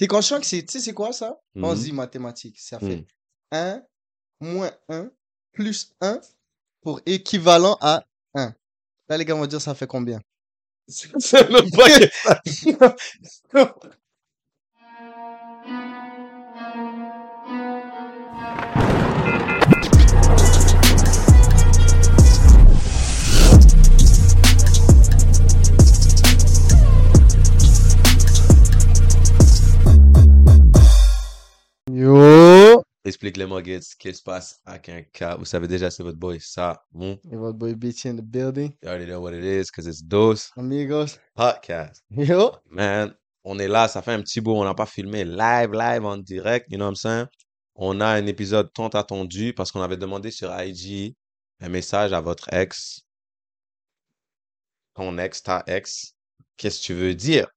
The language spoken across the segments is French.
T'es conscient que c'est, tu sais, c'est quoi ça? On se Mhm. dit mathématiques. Ça Mm. fait 1 moins 1 plus 1 pour équivalent à 1. Là, les gars vont dire ça fait combien? C'est même pas que- Yo! Explique les Muggets, ce qui se passe un cas. Vous savez déjà, c'est votre boy, ça, bon. Et votre boy Bitchy in the building. You already know what it is, because it's Dose Amigos. Podcast. Yo! Man, on est là, ça fait un petit bout, on n'a pas filmé live, live, en direct, you know what I'm saying? On a un épisode tant attendu parce qu'on avait demandé sur IG un message à votre ex, ton ex, ta ex, qu'est-ce que tu veux dire?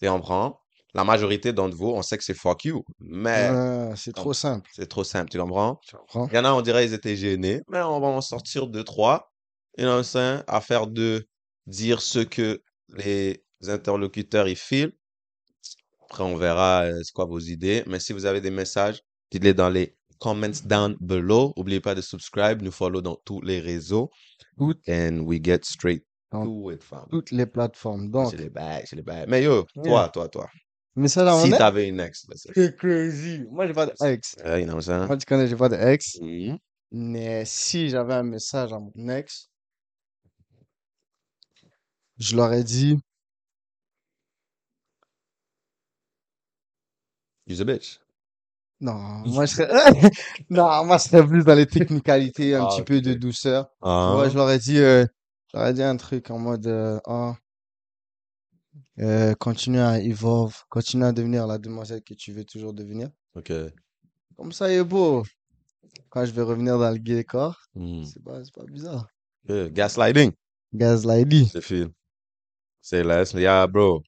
Tu comprends? La majorité d'entre vous, on sait que c'est fuck you, mais Ah, c'est trop simple. c'est trop simple, tu comprends? Tu comprends? Il y en a, on dirait ils étaient gênés, mais on va en sortir deux, trois, you know what I'm saying? À faire de dire ce que les interlocuteurs ils filent. Après, on verra euh, c'est quoi vos idées. Mais si vous avez des messages, dites-les dans les comments down below. N'oubliez pas de subscribe, nous follow dans tous les réseaux. Toutes, And we get straight Dans to it, fam. toutes les plateformes. Donc, C'est les bails, c'est les bails. Mais yo, toi, toi, toi. Mais ça là, Si t'avais une ex, là, c'est- C'est crazy. Moi, j'ai pas d'ex. Moi, tu connais, j'ai pas d'ex. Mhm. Mais si j'avais un message à mon ex, je leur ai dit, You's a bitch. non, moi, je serais, non, moi, je serais plus dans les technicalités, un Ah, petit peu de douceur. Ah, Ouais, je leur ai dit, euh, je leur ai dit un truc en mode, euh, ah, euh, continue à evolve, continue à devenir la demoiselle que tu veux toujours devenir. ok. Comme ça, il est beau. Quand je vais revenir dans le gay corps, Hmm. c'est pas, bizarre. Yeah, Gaslighting. Gaslighty. C'est fil. C'est less. Yeah, bro.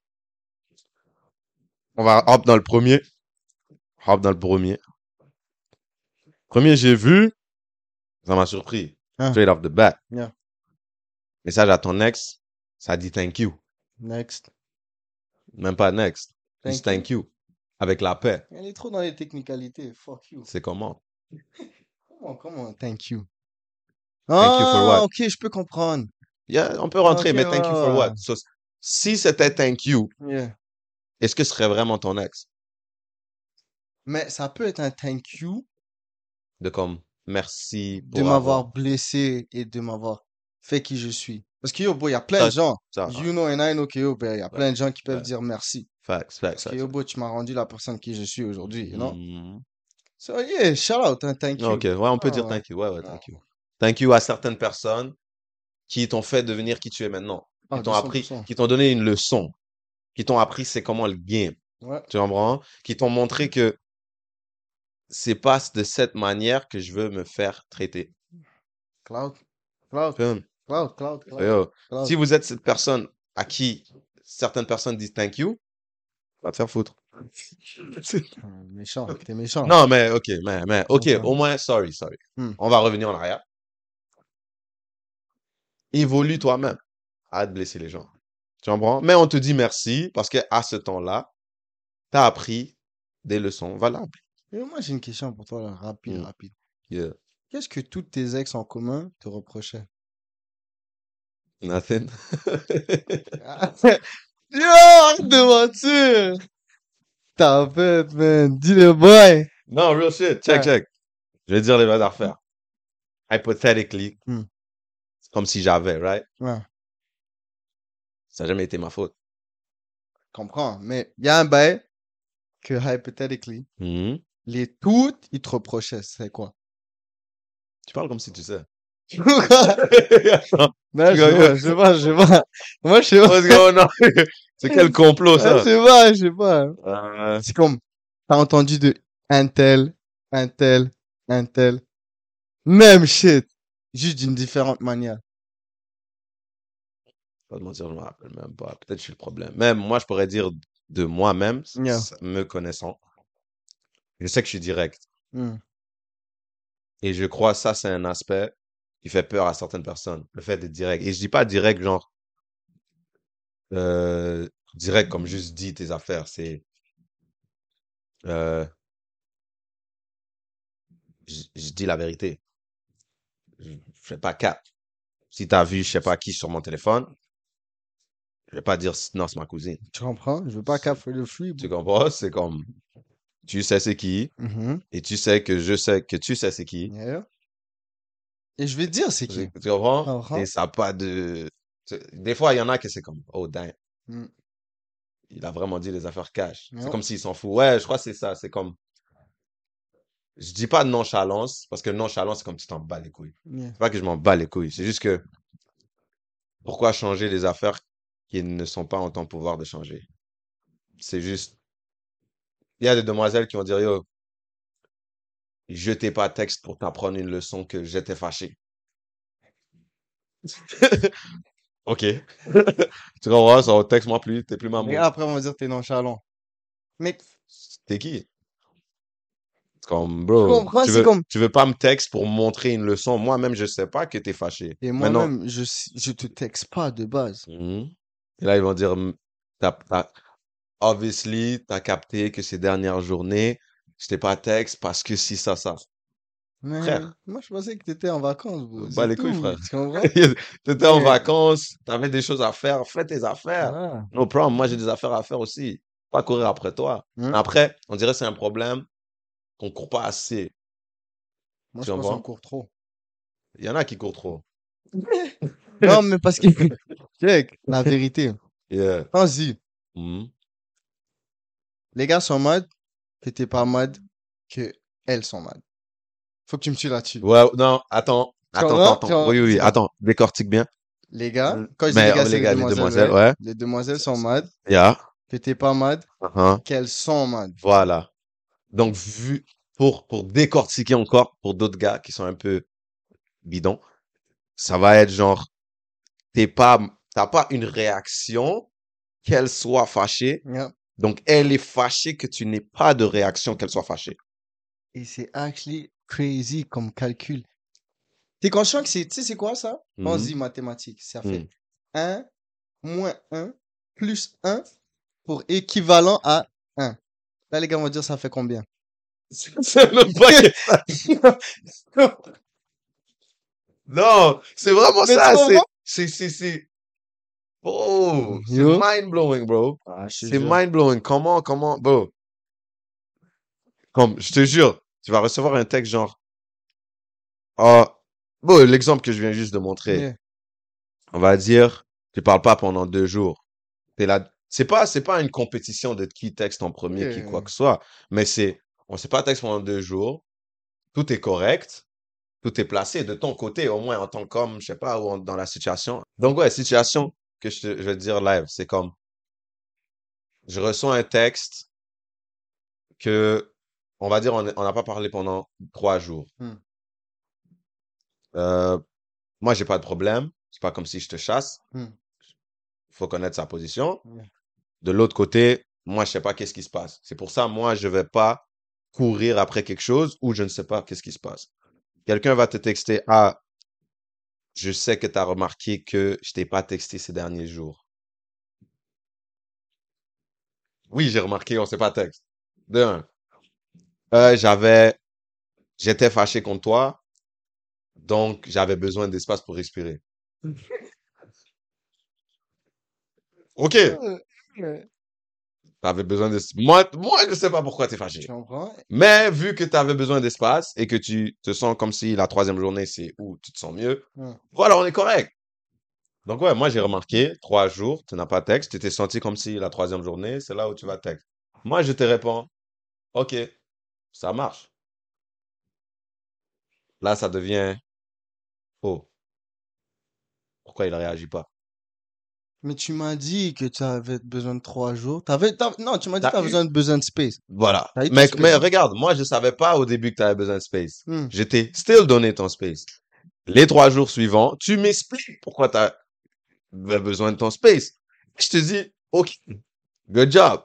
On va hop dans le premier. Hop dans le premier. Premier, j'ai vu. Ça m'a surpris. Ah. Straight off the bat. Yeah. Message à ton ex. Ça dit thank you. Next. Même pas next. Thank Juste thank you. Avec la paix. Elle est trop dans les technicalités. Fuck you. C'est comment? Comment, comment, thank you. Thank you for Ah, what? ok, je peux comprendre. Yeah, on peut rentrer, mais thank you for what? So, si c'était thank you, Yeah. est-ce que ce serait vraiment ton ex? Mais ça peut être un thank you De comme, merci de pour m'avoir blessé et de m'avoir fait qui je suis. Parce que yo, il y a plein de gens. You know and I know que yo, il y a plein de gens qui peuvent dire merci. facts, facts, Parce que yo, tu m'as rendu la personne qui je suis aujourd'hui, you know? Mhm. So, yeah, shout out, hein, thank you. Ok, ouais, on peut Ah, dire ouais. thank you. Ouais, ouais, Ah. thank you. Thank you à certaines personnes qui t'ont fait devenir qui tu es maintenant. Ah, Qui t'ont appris, 200%. qui t'ont donné une leçon. Qui t'ont appris c'est comment le game. Tu comprends? Qui t'ont montré que c'est pas de cette manière que je veux me faire traiter. Cloud. Cloud. Cloud, cloud, cloud. Yo, cloud. Si vous êtes cette personne à qui certaines personnes disent thank you, va te faire foutre. Méchant, t'es méchant. Non, mais ok, mais, mais ok, au moins, sorry, sorry. Hmm. On va revenir en arrière. Évolue toi-même. Arrête de blesser les gens. Tu comprends? Mais on te dit merci parce que à ce temps-là, tu as appris des leçons valables. Et moi, j'ai une question pour toi, là, rapide, Mm. rapide. Yeah. Qu'est-ce que toutes tes ex en commun te reprochaient? Nothing. Yo, de mentir! T'as fait, man. Dis le boy. non, real shit. Check, Ouais. check. Je vais dire les vraies affaires. Hypothetically, Hmm. c'est comme si j'avais, right? Ouais, Ça n'a jamais été ma faute. comprends. Mais il y a un bail que, hypothetically, Mhm. les toutes, ils te reprochaient. C'est quoi? Tu parles comme si tu sais. non, je sais pas, je sais pas, je sais pas. Moi, je sais pas. What's going on? C'est quel complot, Je ça? sais pas, je sais pas. Euh, C'est comme, t'as entendu de un tel, un tel, un tel. Même shit. Juste d'une différente manière. pas te mentir, je me rappelle même pas. Peut-être que je suis le problème. Même moi, je pourrais dire de moi-même, Yeah. me connaissant. Je sais que je suis direct. Hmm. Et je crois ça, c'est un aspect qui fait peur à certaines personnes. Le fait d'être direct. Et je dis pas direct, genre, euh, direct comme juste dis tes affaires. C'est Euh, je je dis la vérité. Je je fais pas cap. Si t'as vu, je sais pas qui sur mon téléphone, je vais pas dire non, c'est ma cousine. Tu comprends? Je veux pas cap the free, Tu comprends? C'est comme, tu sais c'est qui, Mhm. et tu sais que je sais que tu sais c'est qui. Yeah. Et je vais te dire c'est qui? Tu comprends? Et ça pas de, des fois, il y en a que c'est comme, oh, damn. Mm. Il a vraiment dit les affaires cash. C'est comme s'il s'en fout. Ouais, je crois que c'est ça. C'est comme, je dis pas nonchalance, parce que nonchalance, c'est comme tu t'en bats les couilles. Yeah. C'est pas que je m'en bats les couilles. C'est juste que, pourquoi changer les affaires qui ne sont pas en ton pouvoir de changer? C'est juste, il y a des demoiselles qui vont dire, yo, je t'ai pas texte pour t'apprendre une leçon que j'étais fâché. Ok. Tu comprends? Ça, texte-moi plus, t'es plus ma Mais mouche. après, on va dire t'es nonchalant. Mais T'es qui? Comme, tu bro, tu veux, comme. tu veux pas me texte pour montrer une leçon? Moi-même, je sais pas que t'es fâché. Et moi-même, je, je te texte pas de base. Mhm. Et là, ils vont dire, t'as, obviously, t'as capté que ces dernières journées, je t'ai pas texte parce que si, ça, ça. Mais Frère, moi, je pensais que t'étais en vacances, bro. bah les couilles, frère. Tu comprends? T'étais en vacances, t'avais des choses à faire, fais tes affaires. Voilà. No problem, moi j'ai des affaires à faire aussi. Pas courir après toi. Hein? Après, on dirait que c'est un problème qu'on court pas assez. Moi, Tu je pense qu'on court trop. Il y en a qui courent trop. Non, mais parce que. Check, la vérité. Yeah. Pense-y. Mhm. Les gars sont mad, que t'es pas mad, que elles sont mad. Faut que tu me suis là-dessus. Ouais, non, attends, attends, attends. Oui, oui, attends, décortique bien. Les gars, Mm. quand je dis les Mais gars, c'est les gars, les demoiselles, ouais. Les demoiselles sont mad, Yeah. que t'es pas mad, Uh-huh. qu'elles sont mad. Voilà. Donc, vu, pour, pour décortiquer encore, pour d'autres gars qui sont un peu bidons, ça va être genre, t'es pas, t'as pas une réaction, qu'elle soit fâchée. Yeah. Donc, elle est fâchée que tu n'aies pas de réaction qu'elle soit fâchée. Et c'est actually crazy comme calcul. T'es conscient que c'est, tu sais, c'est quoi ça? On se Mhm. dit mathématiques. Ça Mm. fait 1 moins 1 plus 1 pour équivalent à 1. Là, les gars vont dire ça fait combien? C'est même pas que- Non, c'est vraiment Mais ça. C'est, c'est, c'est, oh, c'est mind blowing, bro. Ah, C'est mind blowing. Comment, comment, bro? Comme, je te jure, tu vas recevoir un texte genre, ah, bon, l'exemple que je viens juste de montrer, Yeah. on va dire, tu parles pas pendant deux jours. T'es là, c'est pas, c'est pas une compétition de qui texte en premier, qui quoi que ce soit, mais c'est, on sait pas texte pendant deux jours, tout est correct, tout est placé de ton côté, au moins en tant qu'homme, je sais pas, ou en- dans la situation. Donc ouais, situation que je, vais te dire live, c'est comme, je reçois un texte que, on va dire, on n'a pas parlé pendant trois jours. Hmm. Euh, moi, j'ai pas de problème. C'est pas comme si je te chasse. Hmm. Faut connaître sa position. De l'autre côté, moi, je sais pas qu'est-ce qui se passe. C'est pour ça, moi, je vais pas courir après quelque chose où je ne sais pas qu'est-ce qui se passe. Quelqu'un va te texter, ah, je sais que tu as remarqué que je t'ai pas texté ces derniers jours. Oui, j'ai remarqué, on s'est pas texte. De un. Euh, j'avais, j'étais fâché contre toi, donc j'avais besoin d'espace pour respirer. Ok. T'avais besoin de, moi, moi, je sais pas pourquoi t'es fâché. Comprends? Mais vu que tu avais besoin d'espace et que tu te sens comme si la troisième journée, c'est où tu te sens mieux, Ouais. voilà, on est correct. Donc ouais, moi j'ai remarqué, trois jours, tu n'as pas texte, tu t'es senti comme si la troisième journée, c'est là où tu vas texte. Moi, je te réponds, ok, ça marche. Là, ça devient, oh, pourquoi il réagit pas? Mais tu m'as dit que tu avais besoin de trois jours. T'avais, non, tu m'as dit que tu eu- besoin de besoin de space. Voilà. Mais, space. mais regarde, moi, je savais pas au début que tu avais besoin de space. Je t'ai still donné ton space. Les trois jours suivants, tu m'expliques pourquoi tu as besoin de ton space. Je te dis, OK, good job.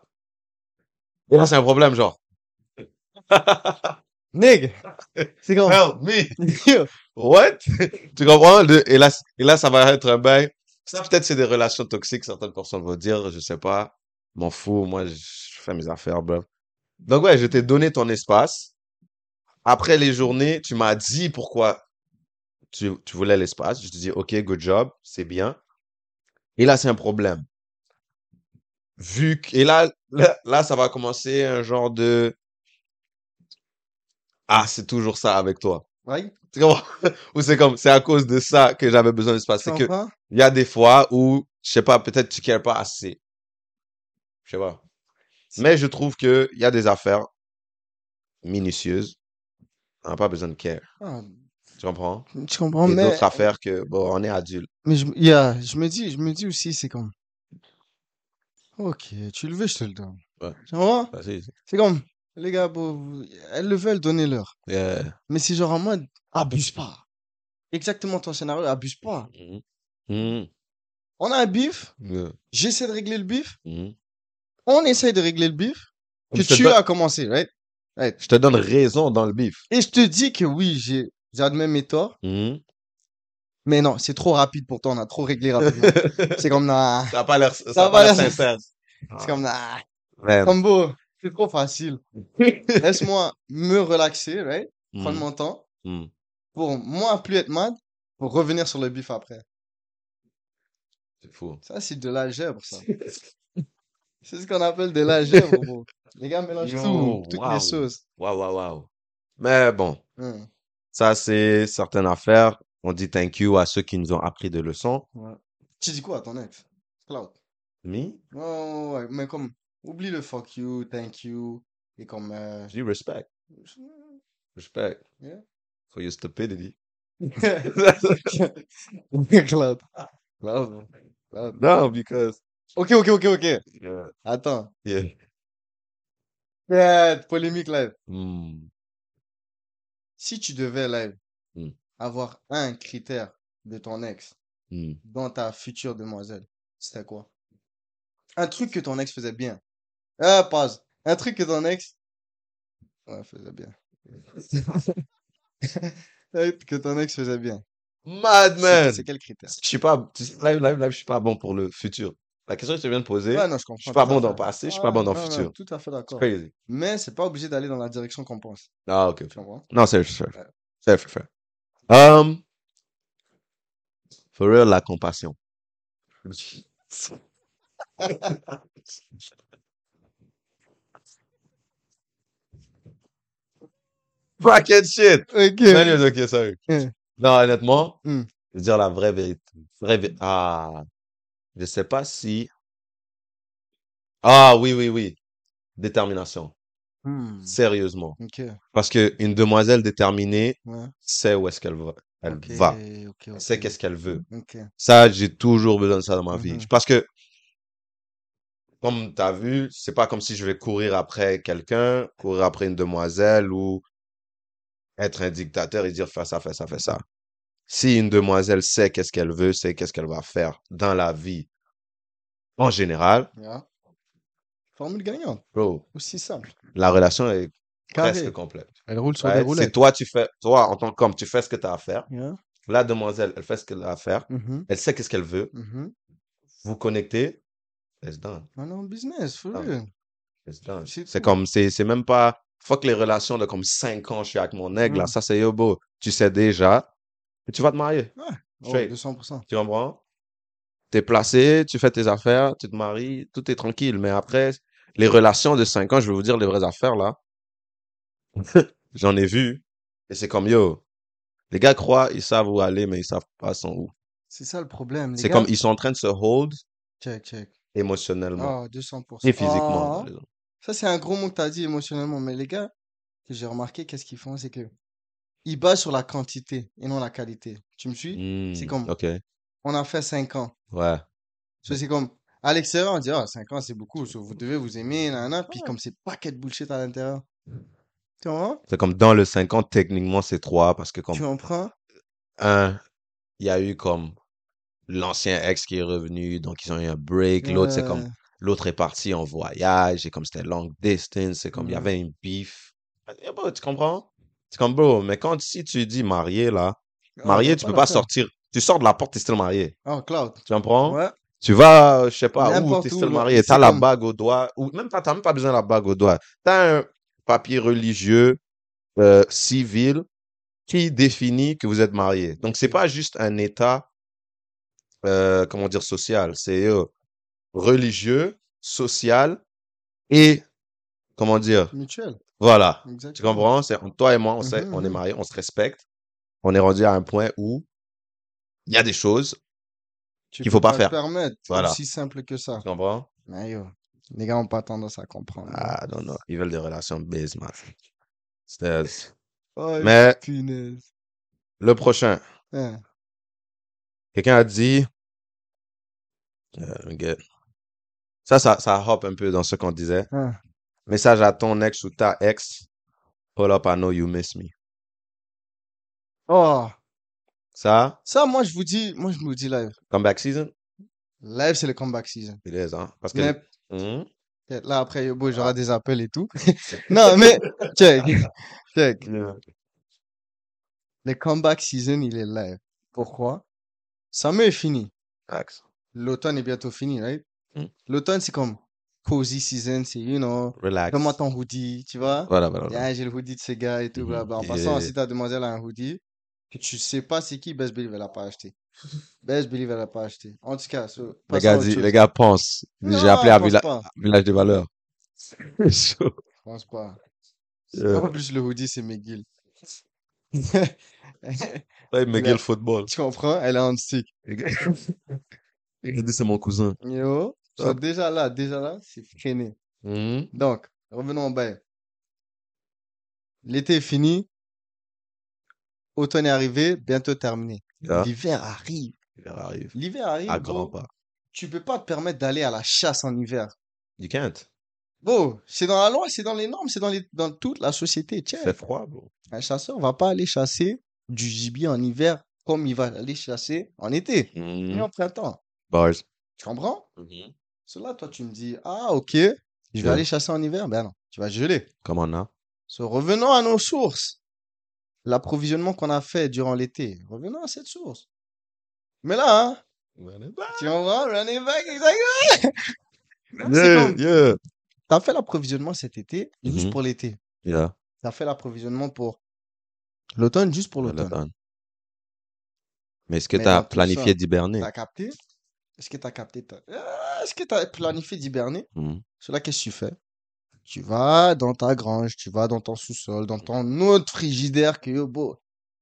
Et là, c'est un problème, genre, Nigga! C'est comme, help me. What? tu comprends? Et là, et là, ça va être un bail. Ça, peut-être, c'est des relations toxiques, certaines personnes vont dire, je sais pas, m'en fous, moi, je fais mes affaires, bro. Donc ouais, je t'ai donné ton espace. Après les journées, tu m'as dit pourquoi tu, voulais l'espace. Je te dis, OK, good job, c'est bien. Et là, c'est un problème. Vu que, et là, là, là, ça va commencer un genre de, ah, c'est toujours ça avec toi. Ouais, Tu comprends? Ou c'est comme, c'est à cause de ça que j'avais besoin d'espace. C'est que, comprends? il y a des fois où, je sais pas, peut-être tu cares pas assez. Je sais pas. Mais je trouve que il y a des affaires minutieuses. On n'a pas besoin de care. Ah, Tu comprends? tu comprends, Et mais, d'autres affaires que, bon, on est adulte. mais je, yeah, je me dis, je me dis aussi, c'est comme, ok, tu le veux, je te le donne. Ouais. Tu c'est- C'est comme, les gars, bon, elles le veulent, donnez-leur. Yeah. Mais c'est genre en mode, abuse pas. Exactement ton scénario, abuse pas. Mhm. Mhm. On a un bif, Yeah. j'essaie de régler le bif, Mhm. on essaie de régler le bif, que tu donne- as commencé, right? Right. Je te donne raison dans le bif. Et je te dis que oui, j'ai, j'admets mes torts, mais non, c'est trop rapide pour toi, on a trop réglé rapidement. c'est comme, nah, Ça n'a pas l'air- sincère. c'est comme, nah, Man. comme beau, c'est trop facile. Laisse-moi me relaxer, right? Prendre Mhm. mon temps, Mhm. pour moi plus être mad, pour revenir sur le bif après. C'est fou. Ça, c'est de l'algèbre, ça. c'est ce qu'on appelle de l'algèbre, bro. Les gars mélangent Yo, tout, toutes wow. les sauces. Waouh, waouh, waouh. Mais bon, Hum, ça, c'est certaines affaires. On dit thank you à ceux qui nous ont appris des leçons. ouais. Tu dis quoi à ton ex? Cloud. Me? Ouais, ouais, mais comme, oublie le fuck you, thank you, et comme, euh, Je dis respect. Respect. Yeah. For your stupidity. Cloud. Cloud. Cloud. no, because. Ok, ok, ok, ok. Yeah. Attends. yeah. Yeah, polémique live. Hmm. Si tu devais live Hmm. avoir un critère de ton ex Hmm. dans ta future demoiselle, c'était quoi? Un truc que ton ex faisait bien. Ah, pause. Un truc que ton ex ouais, faisait bien. Que ton ex faisait bien. Madman! c'est quel critère? Je suis pas, live, live, live, je suis pas bon pour le futur. La question que tu viens de poser, Ouais, non, je comprends. je suis pas bon dans le passé, je suis pas bon dans le futur. tout à fait d'accord. crazy. Mais c'est pas obligé d'aller dans la direction qu'on pense. Ah, ok. Tu? Non, c'est Ouais. c'est fair, fair. Um, for real, la compassion. Fucking shit! Ok. Anyways, ok, sorry. Yeah. Non, honnêtement, Hmm. je veux dire la vraie vérité. Vraie vé- Ah, je sais pas si. Ah, oui, oui, oui. Détermination. Hmm. Sérieusement. Ok. Parce que une demoiselle déterminée Ouais. sait où est-ce qu'elle va. Elle va. Elle sait qu'est-ce qu'elle veut. Ça, j'ai toujours besoin de ça dans ma vie. Mhm. Parce que, comme tu as vu, c'est pas comme si je vais courir après quelqu'un, courir après une demoiselle ou être un dictateur et dire fais ça, fais ça, fais ça. Si une demoiselle sait qu'est-ce qu'elle veut, sait qu'est-ce qu'elle va faire dans la vie, en général, Yeah. Formule gagnante. bro, Aussi simple. la relation est Carré. presque complète. Elle roule sur Ouais, des c'est roulettes. toi, tu fais, toi, en tant qu'homme, tu fais ce que tu as à faire. Yeah. La demoiselle, elle fait ce qu'elle a à faire. Mhm. Elle sait qu'est-ce qu'elle veut. Mhm. Vous connectez. It's done. Man, business, for real. It's done. C'est C'est comme, c'est, c'est même pas, fuck les relations de comme 5 ans, je suis avec mon aigle, là. Mm. Ça, c'est yo, beau. Tu sais déjà. Et tu vas te marier. Oh, Straight. 200%. Tu comprends? T'es placé, tu fais tes affaires, tu te maries, tout est tranquille. Mais après, les relations de 5 ans, je vais vous dire les vraies affaires, là. J'en ai vu. Et c'est comme, yo, les gars croient, ils savent où aller, mais ils savent pas sont où. C'est ça le problème. C'est gars. comme, ils sont en train de se hold Check, check. émotionnellement Ah, 200%. et physiquement. Ah. Ça, c'est un gros mot que tu as dit émotionnellement. Mais les gars, que j'ai remarqué, qu'est-ce qu'ils font? C'est que ils basent sur la quantité et non la qualité. Tu me suis? C'est Hmm, comme- Ok, On a fait 5 ans. ouais. So, c'est comme, à l'extérieur, on dit, ah, 5 ans, c'est beaucoup. So, vous devez vous aimer, nanana. Puis comme c'est paquet de bullshit à l'intérieur. Tu comprends? C'est comme dans le 5 ans, techniquement, c'est 3 parce que comme Tu comprends? un, il y a eu comme l'ancien ex qui est revenu, donc ils ont eu un break. L'autre, c'est comme. L'autre est parti en voyage, et comme c'était long distance, c'est comme il y Ouais. avait une beef. Eh, bro, tu comprends? C'est comme, bro, mais quand si tu dis marié, là, Ah, marié, tu peux pas sortir. Tu sors de la porte, t'es still marié. Oh, Cloud. Tu comprends? Ouais. Tu vas, je sais pas, où t'es là, marié, t'as la bague au doigt, ou même pas, t'as même pas besoin de la bague au doigt. T'as un papier religieux, euh, civil, qui définit que vous êtes marié. Donc, c'est pas juste un état, euh, comment dire, social. C'est euh, religieux, social et, comment dire, Mutuel. voilà. Tu comprends? C'est, toi et moi, on sait, Mhm, on est mariés, on se respecte. On est rendu à un point où il y a des choses, qu'il faut peux pas te faire. permettre. Voilà. Aussi simple que ça. tu comprends? Mais yo, les gars ont pas tendance à comprendre. Ah, non, non. Ils veulent des relations base, man. C'est- Oh, Mais punaise. le prochain, Hein. quelqu'un a dit, euh. Ça, ça, ça hop un peu dans ce qu'on disait. Hein. Message à ton ex ou ta ex. Pull up, I know you miss me. Oh, Ça, ça, moi, je vous dis, moi, je vous dis live. comeback season? Live, c'est le comeback season. Il est, hein? Parce que, Mais peut-être là, après, Yobo, j'aurai des appels et tout. non, mais, check, check. Le comeback season, il est live. Pourquoi? Summer est fini. L'automne est bientôt fini, right? Mm. L'automne, c'est comme cozy season, c'est, you know, Relax. comment ton hoodie, tu vois? Voilà, voilà, voilà. J'ai le hoodie de ces gars et tout, Mhm. blablabla. En passant, si ta demoiselle a un hoodie, que tu sais pas c'est qui, Best Believe, elle l'a pas acheté. Best Believe, elle l'a pas acheté. En tout cas, so, Les gars, dit- les gars pensent. J'ai appelé à pense Villa- pas. Village des Valeurs. Je pense pas. Yeah. En plus, le hoodie, c'est McGill. Ouais, Il McGill Football. tu comprends? Elle est en stick. Il dit c'est mon cousin. Yo. So, déjà là, déjà là, c'est freiné. Mhm. Donc, revenons au bail. L'été est fini. Automne est arrivé, bientôt terminé. Yeah. L'hiver arrive. Il arrive. L'hiver arrive, À grands pas. Tu peux pas te permettre d'aller à la chasse en hiver. You can't. Bon, c'est dans la loi, c'est dans les normes, c'est dans, les, dans toute la société. Fait froid, bro. un chasseur va pas aller chasser du gibier en hiver comme il va aller chasser en été ni Mhm. en printemps. Bars. Tu comprends? Cela, toi, tu me dis, ah, ok, je vais aller chasser en hiver. Ben non, tu vas geler. Come on now. So, revenons à nos sources. L'approvisionnement qu'on a fait durant l'été. Revenons à cette source. Mais là, hein, tu comprends? Running back, exactement. Yeah, comme, yeah. t'as fait l'approvisionnement cet été juste Mhm. pour l'été. Yeah. T'as fait l'approvisionnement pour l'automne juste pour l'automne. Mais est-ce que tu as planifié d'hiberner? T'as capté? Est-ce que t'as capté? ta- Ah, Est-ce que t'as planifié d'hiberner? Cela, qu'est-ce que tu fais? Tu vas dans ta grange, tu vas dans ton sous-sol, dans ton autre frigidaire que yo, bro.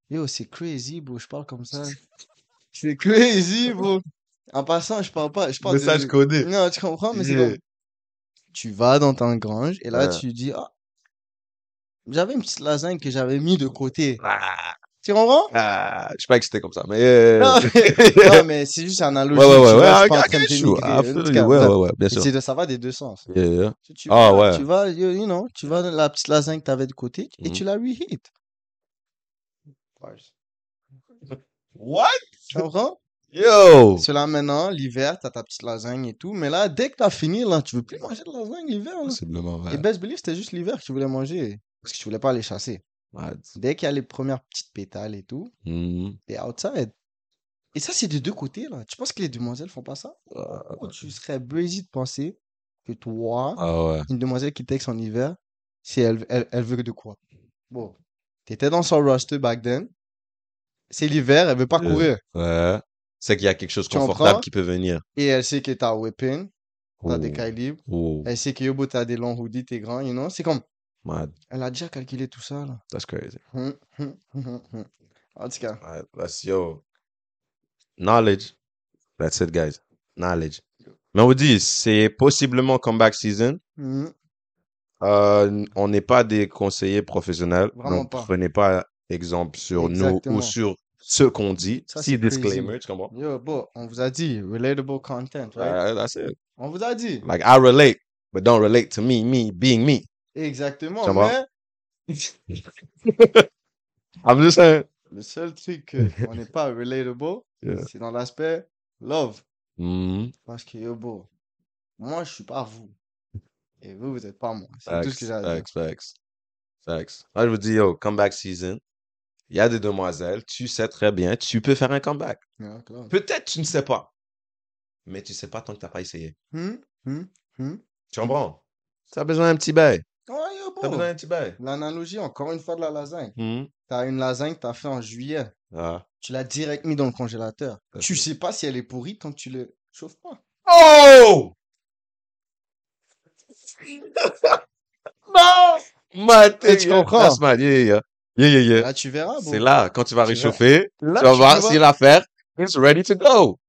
Yo, c'est crazy, bro. Je parle comme ça. C'est crazy, bro. En passant, je parle pas, je parle Message de... codé. Non, tu comprends, mais c'est comme, tu vas dans ta grange et là, Ouais. tu dis, ah, j'avais une petite lasagne que j'avais mis de côté. Ah, Tu comprends? ah, je sais pas que c'était comme ça, mais yeah. Non, mais, non, mais c'est juste une analogie. Ouais, ouais, ouais, ouais, suis Ouais, bref. ouais, ouais, bien sûr. c'est de- ça va des deux sens. Yeah, yeah. Tu, tu Ah, vas, ouais. tu vas, you, you know, tu vas dans la petite lasagne que tu avais de côté et Mhm. tu la reheat. What? Tu comprends? Yo! Cela maintenant, l'hiver, tu as ta petite lasagne et tout. Mais là, dès que tu as fini, là, tu veux plus manger de lasagne l'hiver. là. Possiblement, Et. Best Believe, c'était juste l'hiver que tu voulais manger. Parce que tu voulais pas aller chasser. Ouais. Dès qu'il y a les premières petites pétales et tout, t'es outside. Et ça, c'est des deux côtés, là. Tu penses que les demoiselles font pas ça? Tu serais brazy de penser que toi, Ah ouais. une demoiselle qui texte en hiver, si elle, elle, elle veut de quoi? Bon, t'étais dans son roster back then. C'est l'hiver, elle veut pas Yeah. courir. Ouais. C'est qu'il y a quelque chose de confortable qui peut venir. Et elle sait que t'as whipping, t'as des Oh. calibres. Oh. Elle sait que Yobo, t'as des longs hoodies, t'es grand, you know? C'est comme, Mad. elle a déjà calculé tout ça, là. That's crazy. Hum, hum, hum. En tout cas, that's yo. Knowledge. That's it, guys. Knowledge. Mais on vous dit, c'est possiblement comeback season. hum, Euh, on n'est pas des conseillers professionnels. Vraiment donc pas. prenez pas exemple sur nous Exactement. ou sur ce qu'on dit. Ça, si disclaimer, tu comprends? yo, bon, on vous a dit, relatable content, right? Ouais, that's it. On vous a dit. Like, I relate, but don't relate to me, me being me. Exactement, mais I'm just saying. le seul truc que on n'est pas relatable, Yeah. c'est dans l'aspect love. Mhm. Parce que, yo, bro, moi, je suis pas vous. Et vous, vous êtes pas moi. C'est tout ce que j'ai à dire. facts, facts. Facts. Moi, je vous dis, yo, comeback season. Il y a des demoiselles, tu sais très bien, tu peux faire un comeback. Yeah. Peut-être tu ne sais pas. mais tu sais pas tant que t'as pas essayé. Hmm, hmm. Tu comprends? T'as besoin d'un petit bail. Ouais, yo, T'as bro. besoin d'un petit bail? L'analogie, encore une fois, de la lasagne. Mhm. T'as une lasagne que t'as fait en juillet. Ah. Tu l'as direct mis dans le congélateur. Ça, Tu c'est- sais pas si elle est pourrie tant que tu le chauffes pas. Oh! non! Maté, tu comprends? Yeah, yeah, yeah, yeah, yeah. Là, tu verras. C'est là, quand tu vas Tu réchauffer, tu vas voir si l'affaire is ready to go.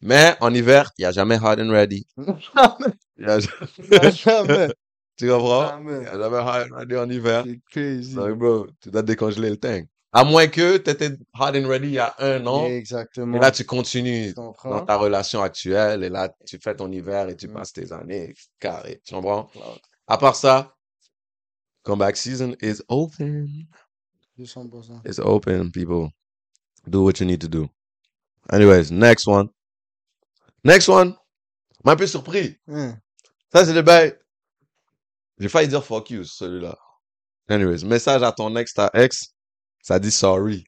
Mais en hiver, il n'y a jamais hot and ready. Y a jamais- Jamais. tu comprends? Jamais. Il n'y a jamais hot and ready en hiver. C'est crazy. Donc, bro, tu dois décongeler le tank. À moins que tu étais hot and ready il y a un an. Exactement. Et là, tu continues Tu dans ta relation actuelle. Et là, tu fais ton hiver et tu Mm. passes tes années carré. Tu comprends? Wow. À part ça, comeback season is open. 200%. It's open, people. Do what you need to do. Anyways, next one. Next one. M'a un peu surpris. Hein. Ça, c'est le bail. J'ai failli dire fuck you, celui-là. Anyways, message à ton ex, ta ex. Ça dit sorry.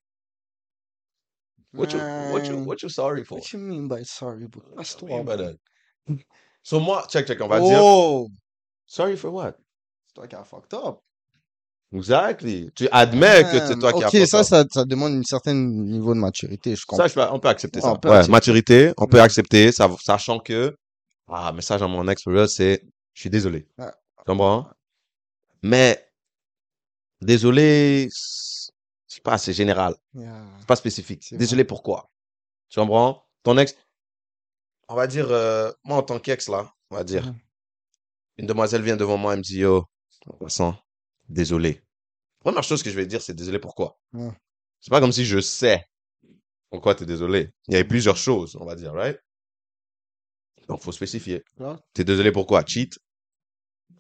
What you, what you, what you sorry for? what you mean by sorry, bro? What That's you toi, mean by that? So moi, check, check, on va dire Oh! sorry for what? C'est toi qui as fucked up. Exactly. Tu admets que c'est toi qui as Ok, fucked ça, up. ça, ça demande un certain niveau de maturité, je comprends. Ça, je peux- on peut accepter ça. peut ouais, accepter. maturité, on peut Mm. accepter, ça, sachant que, ah, message à mon ex, c'est, je suis désolé. Ouais. Tu comprends? Mais, désolé, c'est pas, c'est général, Yeah. c'est pas spécifique. Désolé pourquoi? Tu comprends? Ton ex, on va dire, euh, moi en tant qu'ex, là, on va dire, Mhm. une demoiselle vient devant moi et me dit, yo, en passant, désolé. Première chose que je vais dire, c'est désolé pourquoi? Ouais. C'est pas comme si je sais pourquoi tu es désolé. Il y avait plusieurs choses, on va dire, right? Donc, faut spécifier. Là, T'es désolé pourquoi? Cheat?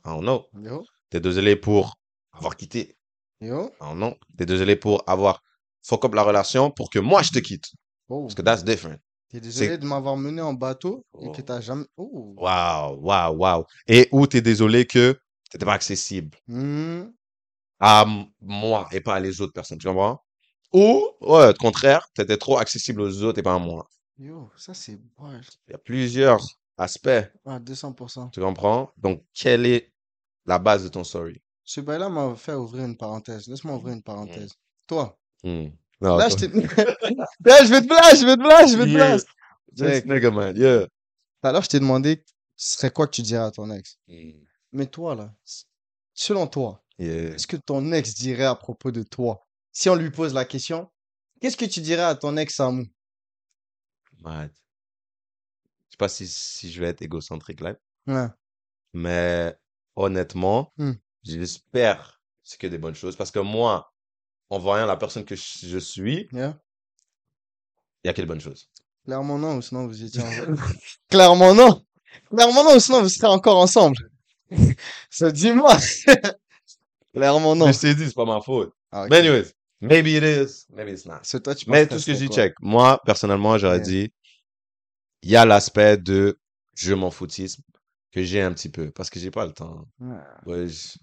I don't know. yo, T'es désolé pour avoir quitté? yo. I don't know. T'es désolé pour avoir fuck up la relation pour que moi je te quitte. Oh. Parce que that's different. T'es désolé de m'avoir mené en bateau et que Oh. t'as jamais. Oh. Waouh, waouh, waouh. Et ou t'es désolé que t'étais pas accessible Hmm. à moi et pas à les autres personnes. Tu comprends? Ou, ouais, au contraire, t'étais trop accessible aux autres et pas à moi. Yo, ça c'est Il y a plusieurs aspects. à 200%. Tu comprends? Donc, quelle est la base de ton sorry? Ce bail-là m'a fait ouvrir une parenthèse. Laisse-moi ouvrir une parenthèse. Toi, Hmm. Non, là, toi- je. Là, je vais te blast, je vais te blast, je vais te Yeah. This Check. nigga, man, yeah. L'heure, je t'ai demandé ce serait quoi que tu dirais à ton ex? Hmm. Mais toi, là, selon toi, Yeah. qu'est-ce que ton ex dirait à propos de toi? Si on lui pose la question, qu'est-ce que tu dirais à ton ex Samu? Mad. Je sais pas si, si je vais être égocentrique là, Ouais. mais honnêtement, Hmm. j'espère c'est que des bonnes choses parce que moi, en voyant la personne que je, suis, Yeah. il y a que des bonnes choses. Clairement non, ou sinon vous étiez ensemble. Clairement non. Clairement non, ou sinon vous serez encore ensemble. Ça dis-moi. Clairement non. Je t'ai dit, c'est pas ma faute. Ah. Mais anyways, maybe it is, maybe it's not. C'est toi, tu Mais tout ce que je serait dis, quoi? check. Moi, personnellement, j'aurais Yeah. dit, il y a l'aspect de je m'en foutisme que j'ai un petit peu parce que j'ai pas le temps. Ouais. Ouais, je...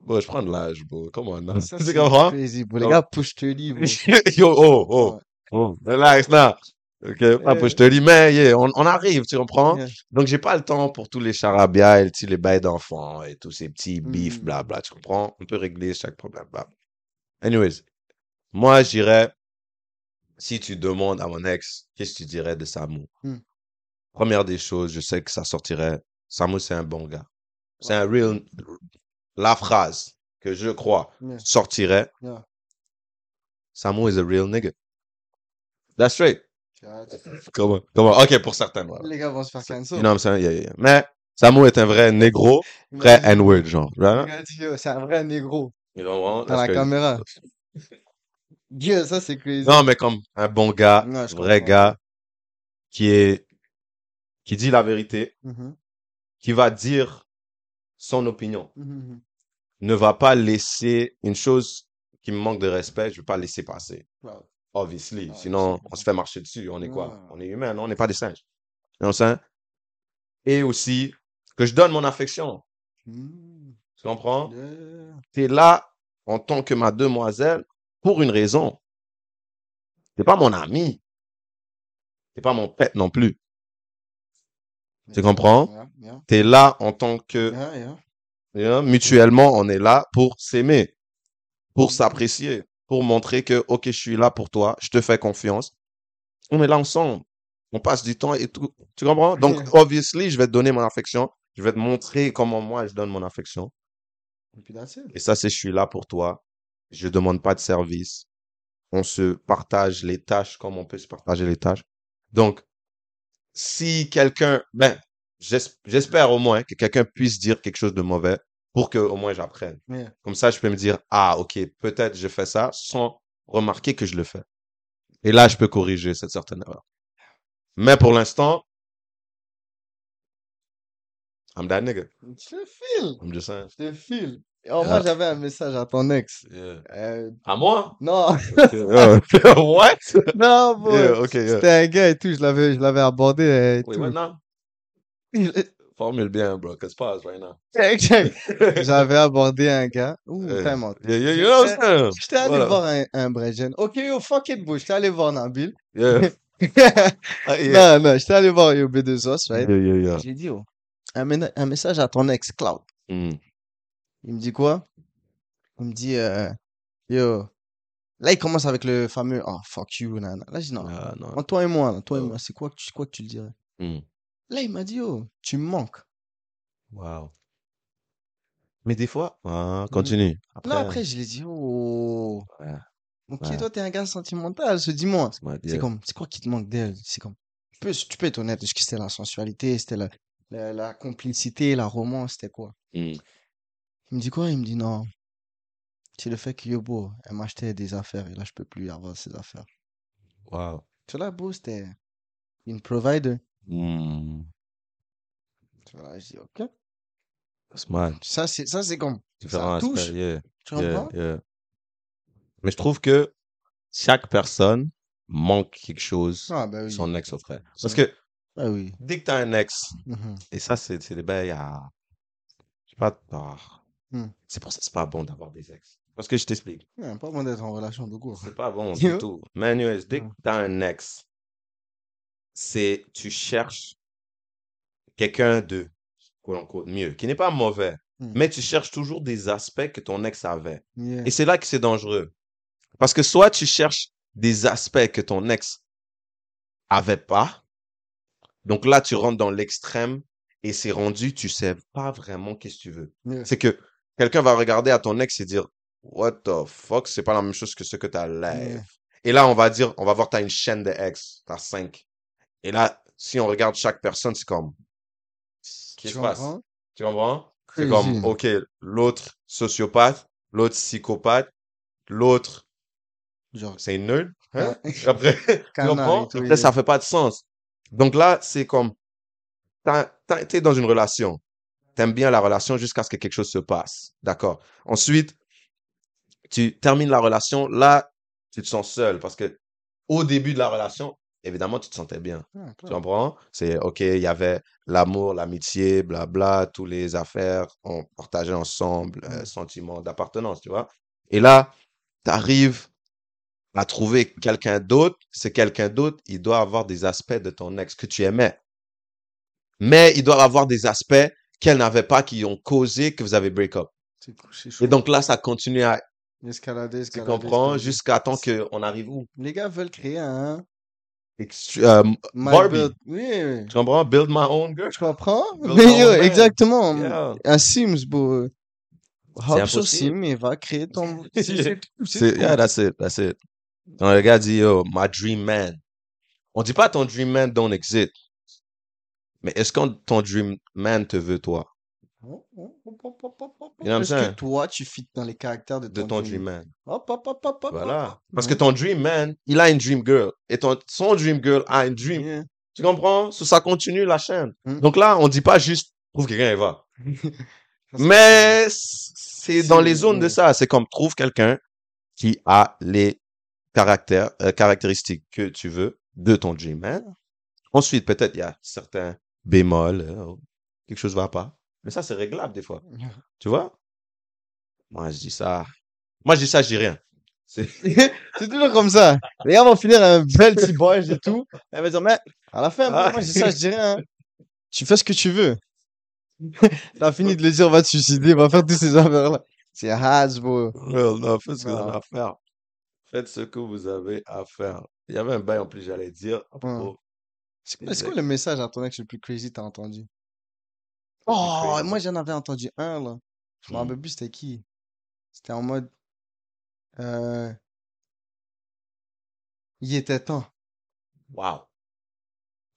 Bon, je prends de l'âge, bro. Come on, now. Ça, Tu c'est comprends? crazy, bro. Les gars, push te livre. Yo, oh, oh, oh, relax, là. Ok, pas pour je te dis, mais yeah, on, on arrive, tu comprends? Yeah. Donc, j'ai pas le temps pour tous les charabia et les bails d'enfants et tous ces petits bifs, Mm. blabla, tu comprends? On peut régler chaque problème, bla. Anyways, moi, je dirais, si tu demandes à mon ex, qu'est-ce que tu dirais de Samu? Mm. Première des choses, je sais que ça sortirait. Samu, c'est un bon gars. C'est un real, la phrase que je crois Yeah. sortirait. Yeah. Samu is a real nigga. That's straight. Comment? Comment? Ok, pour certains. Les gars vont se faire You cancel. know what I'm saying? Yeah, yeah, yeah. Mais Samu est un vrai négro, dit- N-word, genre. C'est un vrai négro. You know what? Dans That's la crazy. caméra. Dieu, ça c'est crazy. Non, mais comme un bon gars, je vrai comprends. gars, qui est, qui dit la vérité, Mhm, qui va dire son opinion. mhm, mhm. Ne va pas laisser une chose qui me manque de respect, je vais pas laisser passer. Obviously. Sinon, on se fait marcher dessus. On est quoi? Ouais. On est humain, non? On n'est pas des singes. I'm saying? Et aussi, que je donne mon affection. Mhm. Tu comprends? Yeah. T'es là en tant que ma demoiselle pour une raison. T'es pas mon ami. T'es pas mon pet non plus. Tu comprends? Yeah, T'es là en tant que, hein, mutuellement, on est là pour s'aimer, pour s'apprécier, pour montrer que, OK, je suis là pour toi, je te fais confiance. On est là ensemble. On passe du temps et tout. Tu comprends? Donc, obviously, je vais te donner mon affection. Je vais te montrer comment moi je donne mon affection. Et ça, c'est je suis là pour toi. Je demande pas de service. On se partage les tâches comme on peut se partager les tâches. Donc, si quelqu'un, ben, j'es- j'espère au moins que quelqu'un puisse dire quelque chose de mauvais pour que au moins j'apprenne. Yeah. Comme ça, je peux me dire, ah, ok, peut-être je fais ça sans remarquer que je le fais. Et là, je peux corriger cette certaine erreur. Mais pour l'instant, I'm that nigga. Je te file. I'm just saying. Je te file. Oh, moi, j'avais un message à ton ex. Yeah. Euh, À moi? non, What? non, bro. Yeah, ok, yeah. C'était un gars et tout, je l'avais, je l'avais abordé et Wait, tout. what now? Formule bien, bro, cause pause right now? Check, check. J'avais abordé un gars. Ouh, Yeah. vraiment. Yeah, yeah, you know what I'm saying? J'étais allé Voilà. voir un, un Brégen. Ok, yo, fuck it, bro. J'étais allé voir Nabil. Yeah. Ah. Non, non, j'étais allé voir yo B2os, right? Yeah, yeah, yeah. J'ai dit, oh, un message à ton ex, Cloud. Mm. Il me dit quoi? Il me dit, euh, yo, là, il commence avec le fameux, oh, fuck you, nana. Là, je dis, non, Ah, non. entre toi et moi, là, toi et moi, c'est quoi que tu, quoi que tu le dirais? Mm. Là, il m'a dit, oh, tu me manques. Wow. Mais des fois, ah, continue. Là, après, je lui ai dit, oh, Ouais. ok, Ouais. toi, t'es un gars sentimental, se dis-moi. c'est comme, c'est quoi qui te manque d'elle? C'est comme, tu peux, tu peux être honnête, est-ce que c'était la sensualité, c'était la, la, la complicité, la romance, c'était quoi? Mm. Il me dit quoi? Il me dit non. C'est le fait que yo, beau, elle m'achetait des affaires et là, je peux plus avoir ces affaires. Wow. Tu vois, là, beau, c'était une provider. Mm. Tu vois, là, je dis, ok. That's mad. Ça, c'est, ça, c'est comme, Différents ça touche. yeah. Tu Yeah. Mais je trouve que chaque personne manque quelque chose Ah, bah oui. son ex offrait. Parce que Ah oui. dès que t'as un ex, Mhm. et ça, c'est c'est des bails à. Je sais pas. ah. Hmm. C'est pour ça que c'est pas bon d'avoir des ex. Parce que je t'explique. Pas bon d'être en relation de cours. C'est pas bon du tout. Anyways, dès que Hmm. t'as un ex, c'est tu cherches quelqu'un de mieux, qui n'est pas mauvais, Hmm. mais tu cherches toujours des aspects que ton ex avait. Yeah. Et c'est là que c'est dangereux. Parce que soit tu cherches des aspects que ton ex avait pas, donc là tu rentres dans l'extrême et c'est rendu, tu sais pas vraiment qu'est-ce que tu veux. Yeah. C'est que quelqu'un va regarder à ton ex et dire What the fuck, c'est pas la même chose que ce que t'as live. Yeah. Et là, on va dire, on va voir, t'as une chaîne de ex, t'as cinq. Et là, si on regarde chaque personne, c'est comme, qu'est-ce qui se passe? Tu comprends? C'est comme, ok, l'autre sociopathe, l'autre psychopathe, l'autre, Genre, c'est une nerd. Hein? Après, tu comprends? Après, ça fait pas de sens. Donc là, c'est comme, t'es dans une relation. T'aimes bien la relation jusqu'à ce que quelque chose se passe. D'accord? Ensuite, tu termines la relation. Là, tu te sens seul parce que au début de la relation, évidemment, tu te sentais bien. ah, Tu comprends? C'est, OK, il y avait l'amour, l'amitié, blabla, tous les affaires, on partageait ensemble, euh, Mm. sentiment d'appartenance, tu vois? Et là, tu arrives à trouver quelqu'un d'autre. C'est quelqu'un d'autre, il doit avoir des aspects de ton ex que tu aimais. Mais il doit avoir des aspects qu'elle n'avait pas qui ont causé que vous avez break up. C'est cool, c'est chaud. Et donc là, ça continue à, Escalader, tu escalader, comprends, jusqu'à temps qu'on arrive où? Les gars veulent créer un Ext- euh, Barbie. Build- Oui, oui. Tu comprends? Build my own girl. Tu comprends? Build Mais yo, exactement. Yeah. Un Sims, bro. Hop sur. Sim et va créer ton. C'est- yeah, that's it, that's it. Quand le gars dit, yo, my dream man. On dit pas ton dream man don't exist. Mais est-ce que ton dream man te veut, toi? Est-ce que toi, tu fit dans les caractères de De ton, dream? man. Hop, hop, hop, hop, hop, Voilà. Parce que ton dream man, il a une dream girl. Et ton, son dream girl a une dream. Yeah. Tu comprends? So, ça continue la chaîne. Mm. Donc là, on dit pas juste, trouve quelqu'un et va. Mais c'est dans les zones de ça. C'est comme trouve quelqu'un qui a les caractères, euh, caractéristiques que tu veux de ton dream man. Ensuite, peut-être il y a certains bémols, euh, quelque chose va pas. Mais ça, c'est réglable des fois. Tu vois? Moi, je dis ça. Moi, je dis ça, je dis rien. C'est toujours comme ça. Les gars vont finir un bel petit boys et tout. Elle va dire, mais à la fin, Ah. moi, je dis ça, je dis rien. tu fais ce que tu veux. T'as fini de le dire, va te suicider, va faire tous ces affaires-là. C'est Hasbro. Well, non, faites ce que vous avez à faire. Faites ce que vous avez à faire. Il y avait un bail en plus, j'allais dire. à propos C'est quoi, quoi le message à ton ex le plus crazy que t'as entendu? Oh, moi j'en avais entendu un là. Je me Hmm. rappelle plus c'était qui. C'était en mode. Euh... Il était temps. Wow.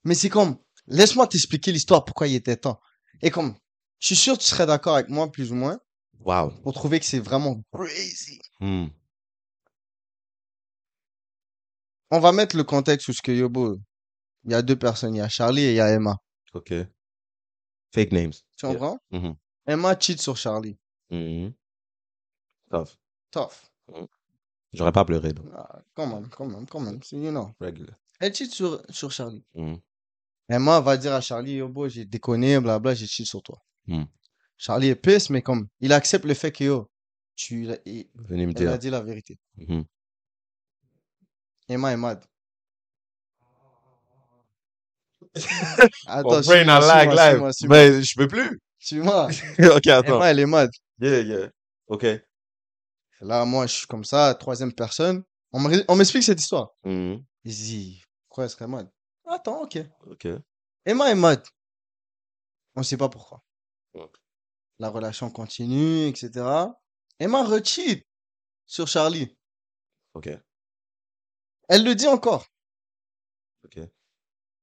Mais c'est comme. Laisse-moi t'expliquer l'histoire pourquoi il était temps. Et comme. Je suis sûr que tu serais d'accord avec moi, plus ou moins, Wow. pour trouver que c'est vraiment crazy. Hmm. On va mettre le contexte où ce que Yobo. Il y a deux personnes. Il y a Charlie et il y a Emma. OK. Fake names. Tu Yeah. comprends? Mhm. Emma cheat sur Charlie. Mhm. Tough. Tough. J'aurais pas pleuré, donc. Ah, quand même, quand même, quand même. C'est, you know. Regular. Elle cheat sur, sur Charlie. Emma va dire à Charlie, yo, bro, j'ai déconné, blabla, j'ai cheat sur toi. Charlie est pisse, mais comme, il accepte le fait que, yo, tu, il- Venez me elle a dire. dit la vérité. Emma est mad. Attends, brain a lag live. Mais je peux plus. Suis-moi. OK, attends. Emma, elle est mad. Yeah, yeah. OK. Là, moi, je suis comme ça, troisième personne. On me- on m'explique cette histoire. Il se dit, pourquoi elle serait mad? Attends, ok. OK. Emma est mad. On sait pas pourquoi. La relation continue, etc. Emma recheat sur Charlie. OK. Elle le dit encore.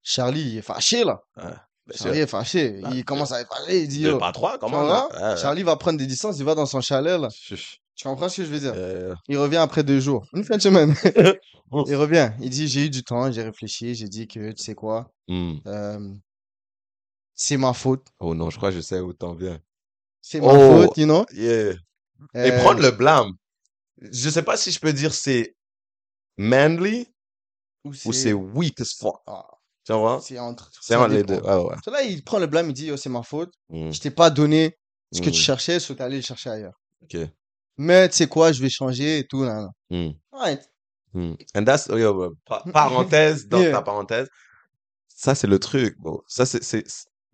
Charlie il est fâché là. Charlie est fâché. Bah, il commence à être fâché. Il dit Deux yo, pas trois, comment là? Ouais, Charlie va prendre des distances. Il va dans son chalet là. Chuch. Tu comprends ce que je veux dire? Euh, Il revient après deux jours. Une fin de semaine. il revient. Il dit j'ai eu du temps, j'ai réfléchi, j'ai dit que tu sais quoi, hmm. euh, c'est ma faute. Oh non, je crois que je sais où t'en viens. C'est ma Oh. faute, you know? Yeah. Et Euh, prendre le blâme. Je sais pas si je peux dire c'est manly ou ou c'est weak as fuck. ah, Tu vois? c'est entre. C'est ça entre les deux. Ouais. So Là, il prend le blâme, il dit yo, c'est ma faute. Hmm. Je t'ai pas donné ce que tu Hmm. cherchais, so t'es allé le chercher ailleurs. Mais tu sais quoi, je vais changer et tout. Là. And that's, oh, yo, parenthèse dans Yeah. ta parenthèse. Ça, c'est le truc, bro. Ça, c'est,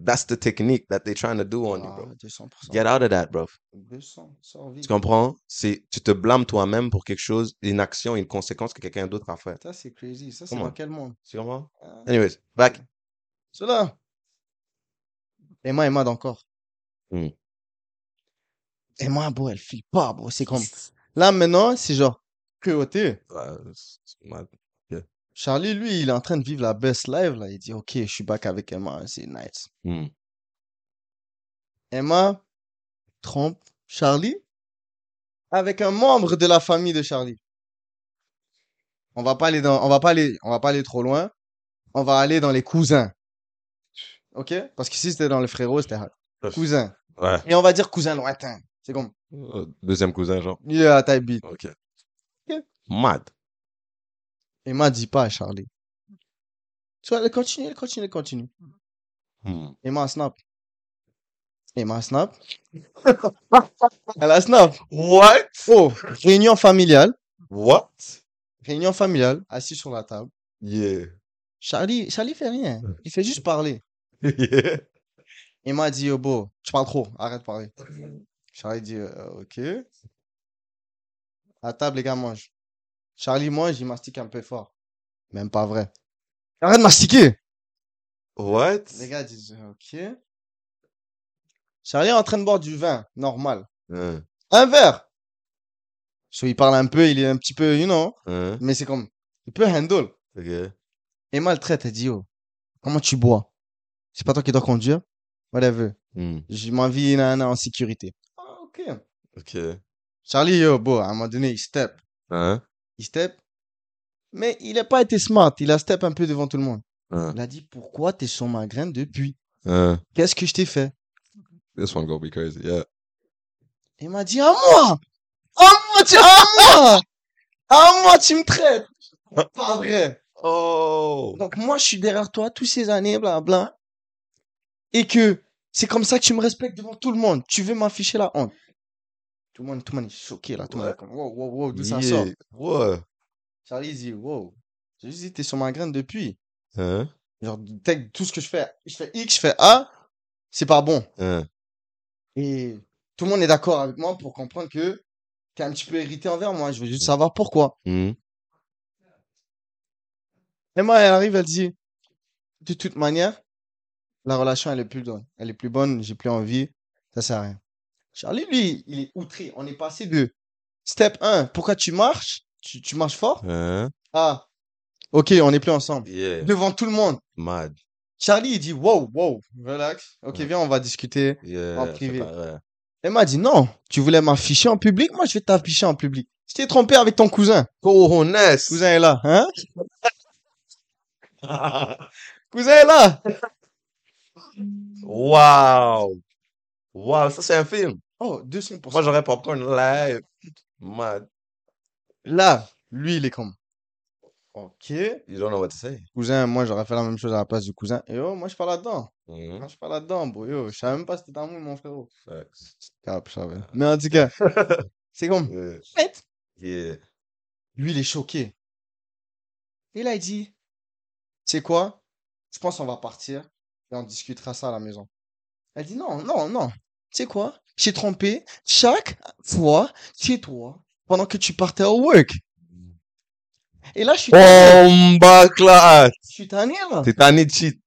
that's the technique that they're trying to do on you, Ah, bro. 200%. Get out of that, bro. 200, sors Tu comprends? C'est, tu te blâmes toi-même pour quelque chose, une action, une conséquence que quelqu'un d'autre a fait. Ça, c'est crazy. Ça, c'est dans quel monde? Tu comprends? Ah. Anyways, back. Cela. Emma est mad encore. Hmm. Emma, bro, elle file pas, bro. C'est comme. Là, maintenant, c'est genre. Cruauté. Ouais, c'est mad. Charlie, lui, il est en train de vivre la best life, là. Il dit, OK, je suis back avec Emma. C'est nice. Hmm. Emma trompe Charlie avec un membre de la famille de Charlie. On va pas aller dans, on va pas aller, on va pas aller trop loin. On va aller dans les cousins. OK? Parce que si c'était dans le frérot, c'était cousin. Ouais. Et on va dire cousin lointain. C'est comme, Euh, Deuxième cousin, genre. à taille bite. OK. Ok. Mad. Emma dit pas à Charlie. Tu vois, elle continue, elle continue, elle continue. Hmm. Emma snap. Emma snap. elle a snap. What? Oh, réunion familiale. What? Réunion familiale, assis sur la table. Yeah. Charlie, Charlie fait rien. Il fait juste parler. yeah. Emma dit, oh, beau, tu parles trop, arrête de parler. Charlie dit, euh, ok. À table, les gars mangent. Charlie mange, il mastique un peu fort. Même pas vrai. Arrête de mastiquer! What? Les gars disent, ok. Charlie est en train de boire du vin, normal. Hein, Un verre! So, il parle un peu, il est un petit peu, you know, hein, mais c'est comme, il peut handle. ok. Emma le traite, elle dit, oh, comment tu bois? C'est pas toi qui dois conduire? Whatever. Hmm, J'ai ma vie nana, en sécurité. Ah, ok. Ok. Charlie, yo, bon, à un moment donné, il step. Hein? Il step. Mais il n'a pas été smart. Il a step un peu devant tout le monde. Hein? Il a dit, pourquoi t'es sur ma graine depuis? Hein? Qu'est-ce que je t'ai fait? This one go be crazy. Yeah. Il m'a dit, à moi! À moi, tu, à moi! À moi, tu me traites! Pas vrai. Oh! Donc, moi, je suis derrière toi toutes ces années, blabla. Et que c'est comme ça que tu me respectes devant tout le monde. Tu veux m'afficher la honte. Tout le monde, tout le monde est choqué, là. Tout le monde est comme, wow, wow, wow, d'où ça sort? Ouais. Charlie dit, wow. J'ai juste dit, t'es sur ma graine depuis. Hein? Genre, tout ce que je fais, je fais X, je fais A, c'est pas bon. Hein? Et tout le monde est d'accord avec moi pour comprendre que t'es un petit peu irrité envers moi. Je veux juste savoir pourquoi. Mhm. Et moi, elle arrive, elle dit, de toute manière, la relation, elle est plus bonne. Elle est plus bonne, j'ai plus envie, ça sert à rien. Charlie, lui, il est outré. On est passé de step 1, pourquoi tu marches? Tu, tu marches fort? Hein? Ah, ok, on n'est plus ensemble. Yeah. Devant tout le monde. Mad. Charlie, il dit, wow, wow, relax. Ok, Ouais. viens, on va discuter. Yeah. En privé. pas. Elle m'a dit, non, tu voulais m'afficher en public? Moi, je vais t'afficher en public. Je t'ai trompé avec ton cousin. Cojones. Cousin est là, hein? Cousin est là. Wow. Wow, ça c'est un film. Oh, 200%. Moi j'aurais popcorn live. Mad. Là, lui, il est comme, ok. You don't know what to say. Cousin, moi, j'aurais fait la même chose à la place du cousin. Et oh, moi, je pas là-dedans. Mhm. Moi, je pas là-dedans, bro. Yo, je savais même pas si c'était amour, mon frérot. Cap, je savais. Mais en tout cas, c'est comme, Yeah. Fait. Yeah. Lui, il est choqué. Et là, il dit, tu sais quoi? Je pense qu'on va partir et on discutera ça à la maison. Elle dit, non, non, non. Tu sais quoi? J'ai trompé chaque fois chez toi pendant que tu partais au work. Et là, je suis tanné. Bomba class. Je suis tanné, là. T'es tanné de cheat.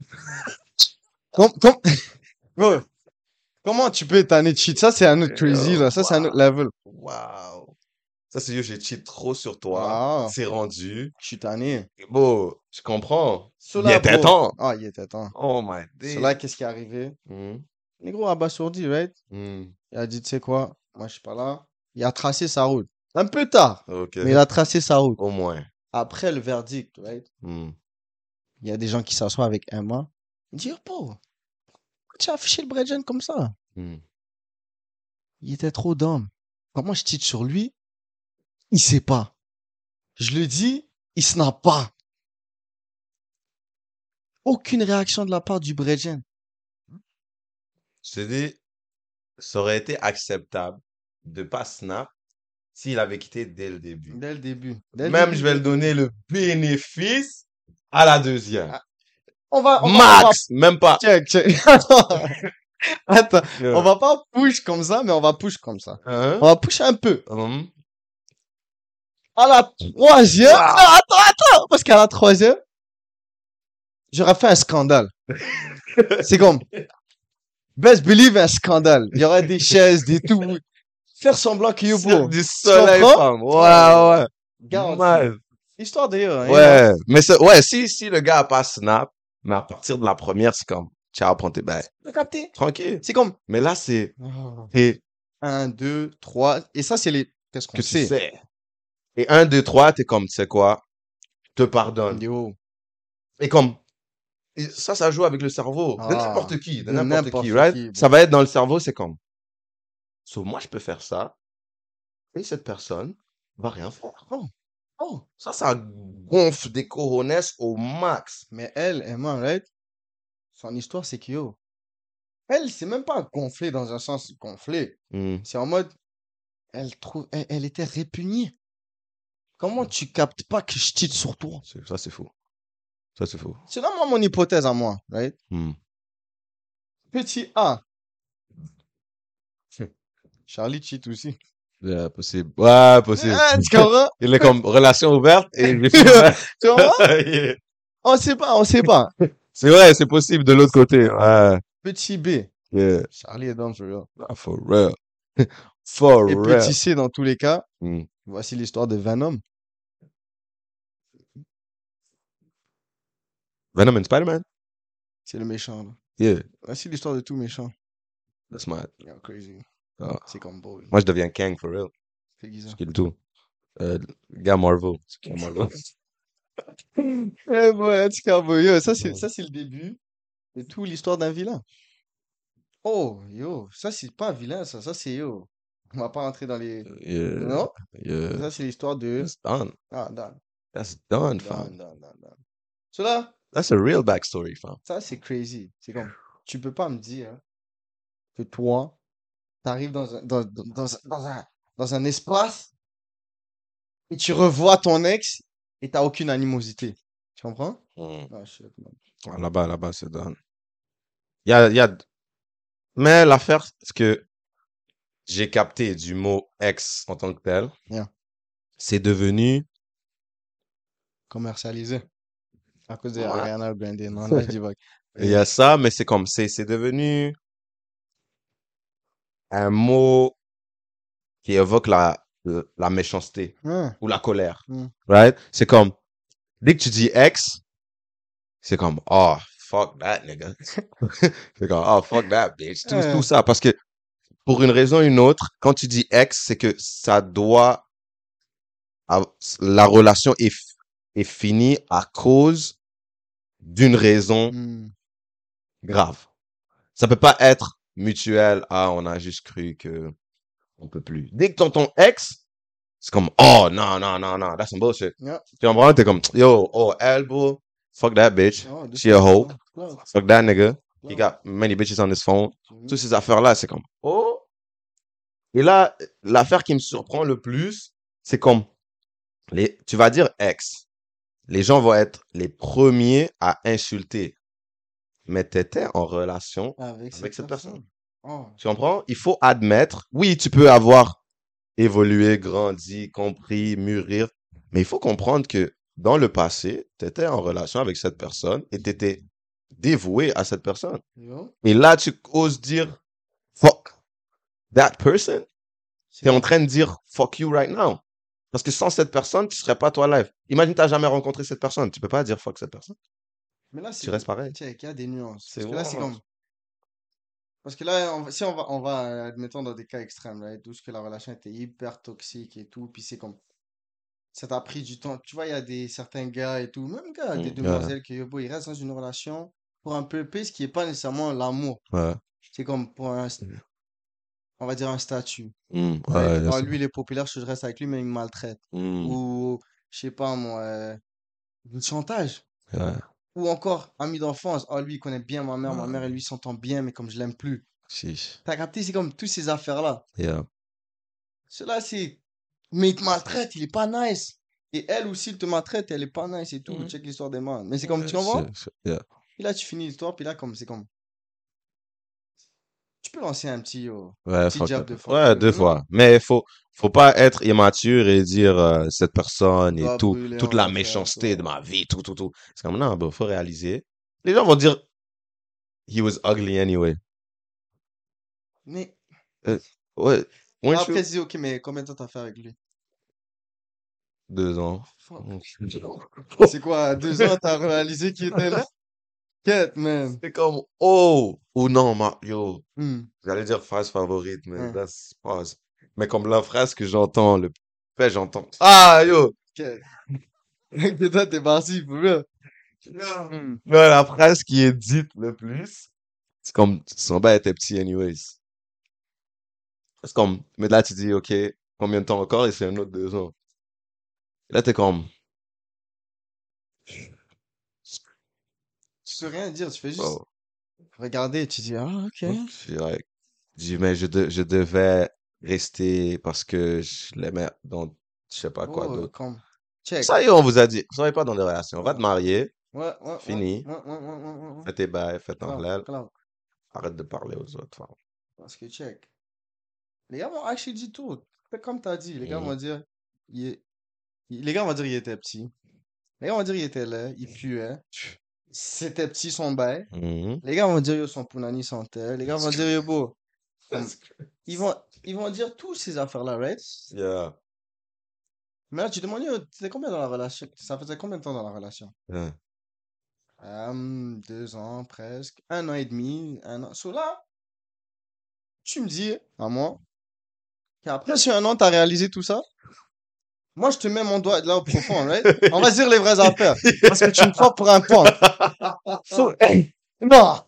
Com- com- Bro, comment tu peux tanner de cheat? Ça, c'est un autre crazy, là. Ça, c'est un autre level. Wow. Ça c'est yo, j'ai cheat trop sur toi. C'est rendu. je suis tanné. Bon, je comprends. Il était temps. Ah, il était temps. Oh my day. Cela, qu'est-ce qui est arrivé? Mhm. Négro abasourdi, right? Mhm. Il a dit, tu sais quoi? Moi, je suis pas là. Il a tracé sa route. Un peu tard, mais il a tracé sa route. Au moins. Après le verdict, right? Mhm. Il y a des gens qui s'assoient avec Emma. Ils disent, oh, pourquoi tu as affiché le Bredgen comme ça? Mhm. Il était trop d'hommes. Comment je titre sur lui? Il sait pas. Je le dis, il snap pas. Aucune réaction de la part du Bredgen. Je te dis, ça aurait été acceptable de pas snap s'il avait quitté dès le début. Dès le début. Dès Même début. je vais le donner le bénéfice à la deuxième. Ah, On va, on va, on va- Max, même pas. check, check. Attends. Attends. Yeah. On va pas push comme ça, mais on va push comme ça. Hein? On va push un peu. Hum. À la troisième. Wow. Non, attends, attends. Parce qu'à la troisième, j'aurais fait un scandale. C'est comme, best believe un scandale. Il y aurait des chaises, des tout. Faire semblant qu'il y a du soleil, femme. Ouais, ouais. Ouais. Histoire d'ailleurs. hein, Ouais. Mais ouais, si, si le gars a pas snap, mais à partir de la première, c'est comme, ciao, prends tes bails. Capté? Tranquille. C'est comme, Mais là, c'est, et un, deux, trois. Et ça, c'est les, qu'est-ce qu'on que tu sait? sais. Et un, deux, trois, t'es comme, tu sais quoi, te pardonne. Yo. Et comme, et ça, ça joue avec le cerveau de Ah, n'importe qui, de n'importe qui, right? qui, Ça va être dans le cerveau, c'est comme, so, moi, je peux faire ça, et cette personne va rien faire. Oh. Oh. Ça, ça gonfle des cojones au max. Mais elle, Emma, right? Son histoire, c'est que yo. Elle, c'est même pas gonflé dans un sens gonflé. Hmm. C'est en mode, elle trouve, elle, elle était répugnée. Comment tu captes pas que je tite sur toi? Ça, c'est fou. Ça, c'est fou. C'est là, moi, mon hypothèse à moi, right? Hmm. Petit A. Charlie cheat aussi. Yeah, possible. Ouais, possible. Ah, tu comprends? Il est comme relation ouverte et j'ai Tu comprends? Yeah. On sait pas, on sait pas. C'est vrai, c'est possible de l'autre côté. Ouais. Petit B. Yeah. Charlie est for real. Ah, For real. For Et real. petit C dans tous les cas. Hmm. Voici l'histoire de Venom. Venom and Spider-Man? C'est le méchant, là. Yeah. Voici l'histoire de tout méchant. That's mad. Yeah, crazy. Ah. C'est comme beau. Moi, je deviens Kang for real. C'est bizarre. Je tout. Euh, gars Marvel. C'est qui Marvel? Eh cas, bon, yo, ça c'est ça c'est le début de toute l'histoire d'un vilain. Oh, yo, ça c'est pas vilain, ça, ça c'est yo. On va pas rentrer dans les. Yeah. Non, Yeah. ça c'est l'histoire de. That's done. Ah, Dan, That's done, fam. Cela, That's a real backstory, fam. ça c'est crazy. C'est comme, tu peux pas me dire que toi, t'arrives dans un, dans, dans, dans, un- dans un, dans un espace et tu revois ton ex et t'as aucune animosité. comprends? Ah, shit, man. Ah, Là-bas, là-bas, c'est done. Il y a, y a... Mais l'affaire, c'est que j'ai capté du mot ex en tant que tel. Yeah. C'est devenu... Commercialisé. À cause de Ouais. Ariana Grande. Non, là. Il y a ça, mais c'est comme, c'est, c'est devenu un mot qui évoque la, la méchanceté Hein, ou la colère. Mm. Right? C'est comme, dès que tu dis ex, c'est comme, oh, fuck that nigga. c'est comme, oh, fuck that bitch. Tout, tout ça. Parce que, pour une raison ou une autre, quand tu dis ex, c'est que ça doit, la relation est, est finie à cause d'une raison hmm. grave. Ça peut pas être mutuel. Ah, on a juste cru que on peut plus. Dès que t'entends ex, c'est comme, oh, non, non, non, non, that's some bullshit. Yeah. Tu comprends? T'es comme, yo, oh, elbow, fuck that bitch. Oh, She a hoe. Fuck that nigga. He got many bitches on his phone. Mhm. Toutes ces affaires-là, c'est comme, oh. Et là, l'affaire qui me surprend le plus, c'est comme, les, tu vas dire ex. Les gens vont être les premiers à insulter. Mais t'étais en relation Avec, avec cette personne. Oh, Tu comprends? Il faut admettre, oui, tu peux avoir évolué, grandi, compris, mûrir, mais il faut comprendre que dans le passé, tu étais en relation avec cette personne et tu étais dévoué à cette personne. yo, Et là, tu oses dire fuck that person. Tu es en train de dire fuck you right now. Parce que sans cette personne, tu serais pas toi live. Imagine, tu n'as jamais rencontré cette personne. Tu peux pas dire fuck cette personne. Mais là, Tu restes pareil. Check, il y a des nuances. Parce que là, c'est comme. Parce que là, on si on va, on va, euh, admettons, dans des cas extrêmes, right, où ce que la relation était hyper toxique et tout, puis c'est comme. Ça t'a pris du temps. Tu vois, il y a des certains gars et tout, même gars, des Mm, yeah. demoiselles qui, yo, bro, ils restent dans une relation pour un purpose qui est pas nécessairement l'amour. Ouais. C'est comme pour un, Mm. On va dire un statut. Mm, ouais, Ah, c'est- lui, il est populaire, je reste avec lui, mais il me maltraite. Mm, Ou, je sais pas, moi, euh, du chantage. ouais. Ou encore, ami d'enfance. Oh, lui, il connaît bien ma mère. Ma mère et lui s'entendent bien, mais comme je l'aime plus. T'as capté? C'est comme toutes ces affaires-là. Yeah. Cela, c'est. Mais il te maltraite, il est pas nice. Et elle aussi, il te maltraite, elle est pas nice et tout. Mhm. Check l'histoire des mains. Mais c'est comme, tu comprends? yeah. Et là, tu finis l'histoire, puis là, comme, c'est comme. Tu peux lancer un petit. oh, Ouais, Petit fuck jab that. de fuck Ouais, deux fois. Mais faut, faut pas être immature et dire euh, cette personne et tout, toute la méchanceté de ma vie, tout, tout, tout. C'est comme, non, bro, faut réaliser. Les gens vont dire, he was ugly anyway. Mais. Ouais, weren't Après, dis, ok, mais combien de temps t'as fait avec lui? Deux ans. C'est quoi, deux ans, t'as réalisé qu'il était là? Quête, man. C'est comme, oh, ou non, ma, yo, Hmm. j'allais dire phrase favorite, mais that's pause. Mais comme la phrase que j'entends, le fait, j'entends, ah, yo, Quête. Que toi, t'es parti, pour real. Hmm. Mais la phrase qui est dite le plus, c'est comme, son bain était petit anyways. C'est comme, mais là, tu dis, OK, combien de temps encore? Et c'est un autre deux ans. Là, t'es comme, Tu peux rien dire, tu fais juste oh, regarder, tu dis, ah, ok. like, je dis, mais je, de- je devais rester parce que je l'aimais dans, je sais pas quoi Oh, d'autre. comme. Ça y est, on vous a dit, vous savez pas dans des relations, va te marier, Ouais, ouais, Fini. Ouais, fais tes bails, fais ton halal, arrête de parler aux autres femmes. Parce que check. Les gars vont actually dit tout. Comme t'as dit, les gars Mhm. vont dire, il est- les gars vont dire il était petit. Les gars vont dire il était laid, il puait. C'était petit son bail. Mhm. Les gars vont dire yo son punani sentait. Les gars vont dire yo beau. Ils vont, ils vont dire toutes ces affaires-là, right? Yeah. Mais là, tu demandes, yo, t'étais combien dans la relation? Ça faisait combien de temps dans la relation? Yeah. Hum, deux ans presque, un an et demi, un an. So là, tu me dis à moi qu'après sur un an, t'as réalisé tout ça? Moi, je te mets mon doigt là au profond, right? On va dire les vraies affaires. Parce que tu me prends pour un punk. So, hey, non!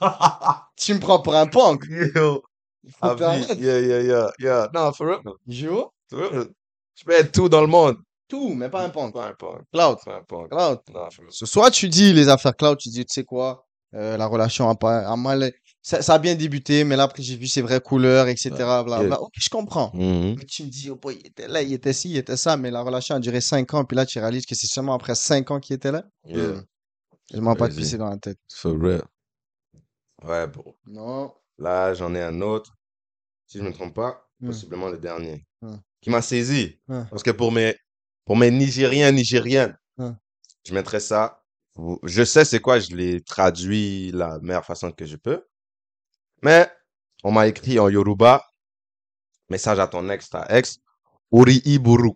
Tu me prends pour un punk. Yo, vie. Yeah, yeah, yeah, yeah. Non, for real. Real. Je peux être tout dans le monde. tout, mais pas un punk. Peu importe. Cloud, Peu importe. cloud. Non, for real. So, soit tu dis les affaires cloud, tu dis, tu sais quoi, euh, la relation a, pas, a mal, ça, ça a bien débuté, mais là, après, j'ai vu ses vraies couleurs, etc. Bla, bla. Ok, je comprends. Mhm. Mais tu me dis, oh boy, il était là, il était ci, il était ça, mais la relation a duré 5 ans, puis là, tu réalises que c'est seulement après 5 ans qu'il était là? Yeah. Hmm. Je m'en pas pisser dans la tête. For real. Ouais, bro. Non. Là, j'en ai un autre. Si je me trompe pas, Hmm. possiblement le dernier. Hmm. Qui m'a saisi. Hmm. Parce que pour mes, pour mes Nigériens, Nigériennes, je mettrais ça. Je sais c'est quoi, je l'ai traduit la meilleure façon que je peux. Mais, on m'a écrit en Yoruba, message à ton ex, ta ex, Uri Iburu.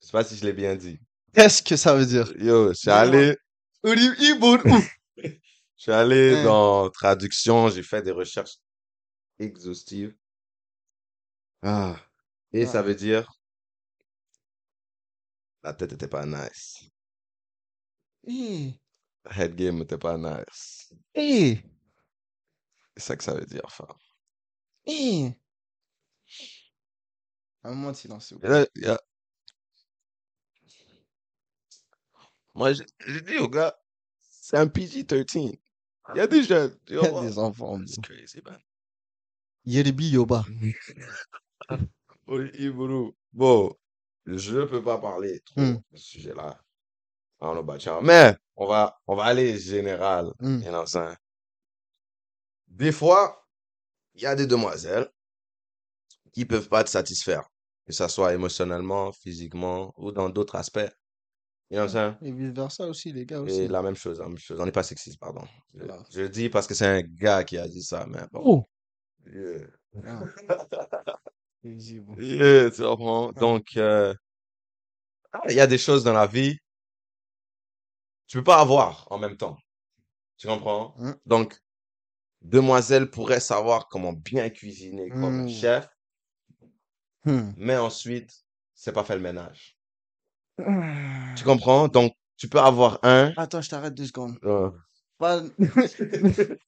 Je sais pas si je l'ai bien dit. Qu'est-ce que ça veut dire? Yo, je suis allé, Uri- Iboru. je suis allé Hein. dans traduction, j'ai fait des recherches exhaustives. Ah. Et ça Ah. veut dire, la tête était pas nice. Eh, Head game était pas nice. eh, C'est ça que ça veut dire, enfin. eh. Un moment de silence, s'il vous Et plaît. là, il y a- Moi, j'ai dit au gars, c'est un PG-13. Il y a des jeunes. tu Il y a des enfants. C'est crazy, man. Yeribi Yoba. Oui, Iburu. Bon, je peux pas parler trop Hmm. de ce sujet-là. Y'all. Mais, on va, on va aller général. Hmm. What I'm saying? Des fois, il y a des demoiselles qui peuvent pas te satisfaire. Que ça soit émotionnellement, physiquement ou dans d'autres aspects. You know what I'm saying? Et vice versa aussi, les gars Et aussi. la même chose, la même chose. On n'est pas sexiste, pardon. Je, Voilà. je le dis parce que c'est un gars qui a dit ça, mais bon. Oh! Yeah. Ah. Yeah, tu comprends? Donc, euh, ah, il y a des choses dans la vie, tu peux pas avoir en même temps. Tu comprends? Hmm. Donc, demoiselle pourrait savoir comment bien cuisiner comme un Hmm. chef, Hmm. mais ensuite, c'est pas fait le ménage. Tu Hmm. comprends? Donc, tu peux avoir un. Attends, je t'arrête deux secondes. euh, Pas...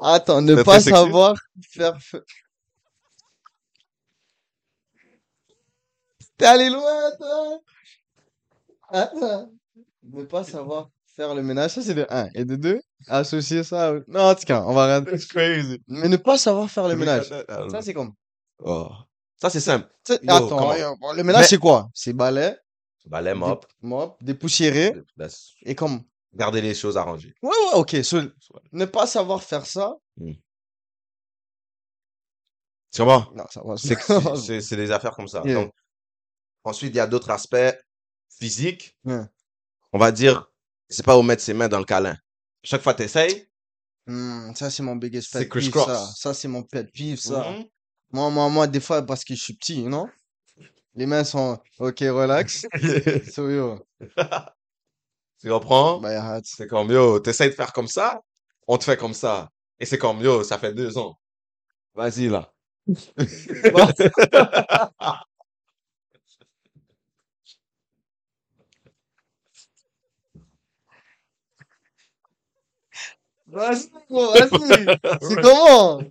Attends, ne pas savoir faire feu. T'es allé loin, toi? Attends. Ne pas savoir faire le ménage, ça c'est de 1. Et de 2, associer ça. au- Non, en tout cas, on va arrêter. Crazy. Mais ne pas savoir faire le ménage. Ça c'est comme. Oh. Ça, c'est simple. Yo, Attends, bon, le ménage Mais- c'est quoi? C'est balai, Balai, mop. mop, dépoussiérer That's- et comme. Garder les choses arrangées. Ouais, ouais, ok. so, ne pas savoir faire ça. Tu comprends? Non, ça va. C'est des affaires comme ça. Yeah. Donc, ensuite, il y a d'autres aspects physiques. On va dire, c'est pas où mettre ses mains dans le câlin. Chaque fois t'essayes, Hmm, ça, c'est mon biggest C'est pet Chris peeve, Cross. ça. Ça, c'est mon pet peeve, ça. Mhm. Moi, moi, moi, des fois, parce que je suis petit, non? Les mains sont, ok, relax. So, yo, tu comprends? C'est comme, yo, t'essayes de faire comme ça, on te fait comme ça. Et c'est comme, yo, ça fait deux ans. Vas-y, là. Vas-y, vas-y. C'est comment?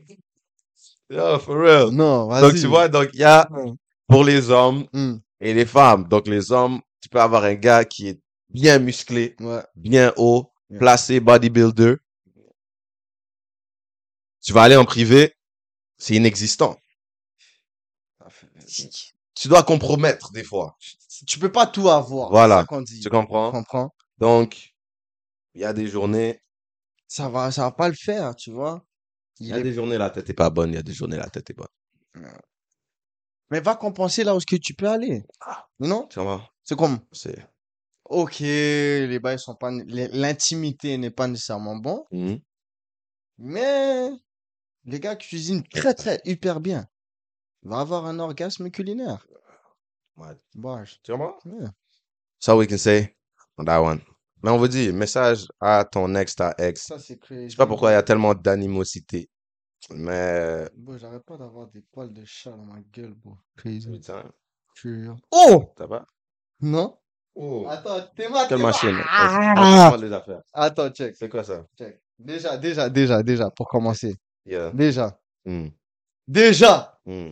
Yo, for real. Non, vas-y. Donc, tu vois, donc, il y a pour les hommes Hmm, et les femmes. Donc, les hommes, tu peux avoir un gars qui est bien musclé, ouais. bien haut, Yeah. placé, bodybuilder. Tu vas aller en privé, c'est inexistant. Tu dois compromettre des fois. Tu peux pas tout avoir. Voilà. Ça dit. Tu comprends? comprends? Donc, il y a des journées, Ça va, ça va pas le faire, tu vois? il Il y a est- des journées la tête est pas bonne, il y a des journées la tête est bonne. Mais va compenser là où ce que tu peux aller. Non? Tu vois? C'est comme, C'est, ok, les bails sont pas, l'intimité n'est pas nécessairement bon, Mhm. mais les gars cuisinent très très hyper bien. Va avoir un orgasme culinaire. Ouais. Bon, je- Tu comprends? ouais. So we can say on that one. Mais on vous dit, message à ton ex, ta ex. Ça c'est crazy. Je sais pas pourquoi il y a tellement d'animosité. Mais, Bon, j'arrête pas d'avoir des poils de chat dans ma gueule, bro. Crazy. putain, Jure. Oh! t'as pas? Non? Oh, Attends, t'es mal, quelle machine? Ah! Raconte-moi les affaires. Attends, check, C'est quoi ça? check. Déjà, déjà, déjà, déjà, pour commencer. Yeah. Déjà. Mm, Déjà! mm,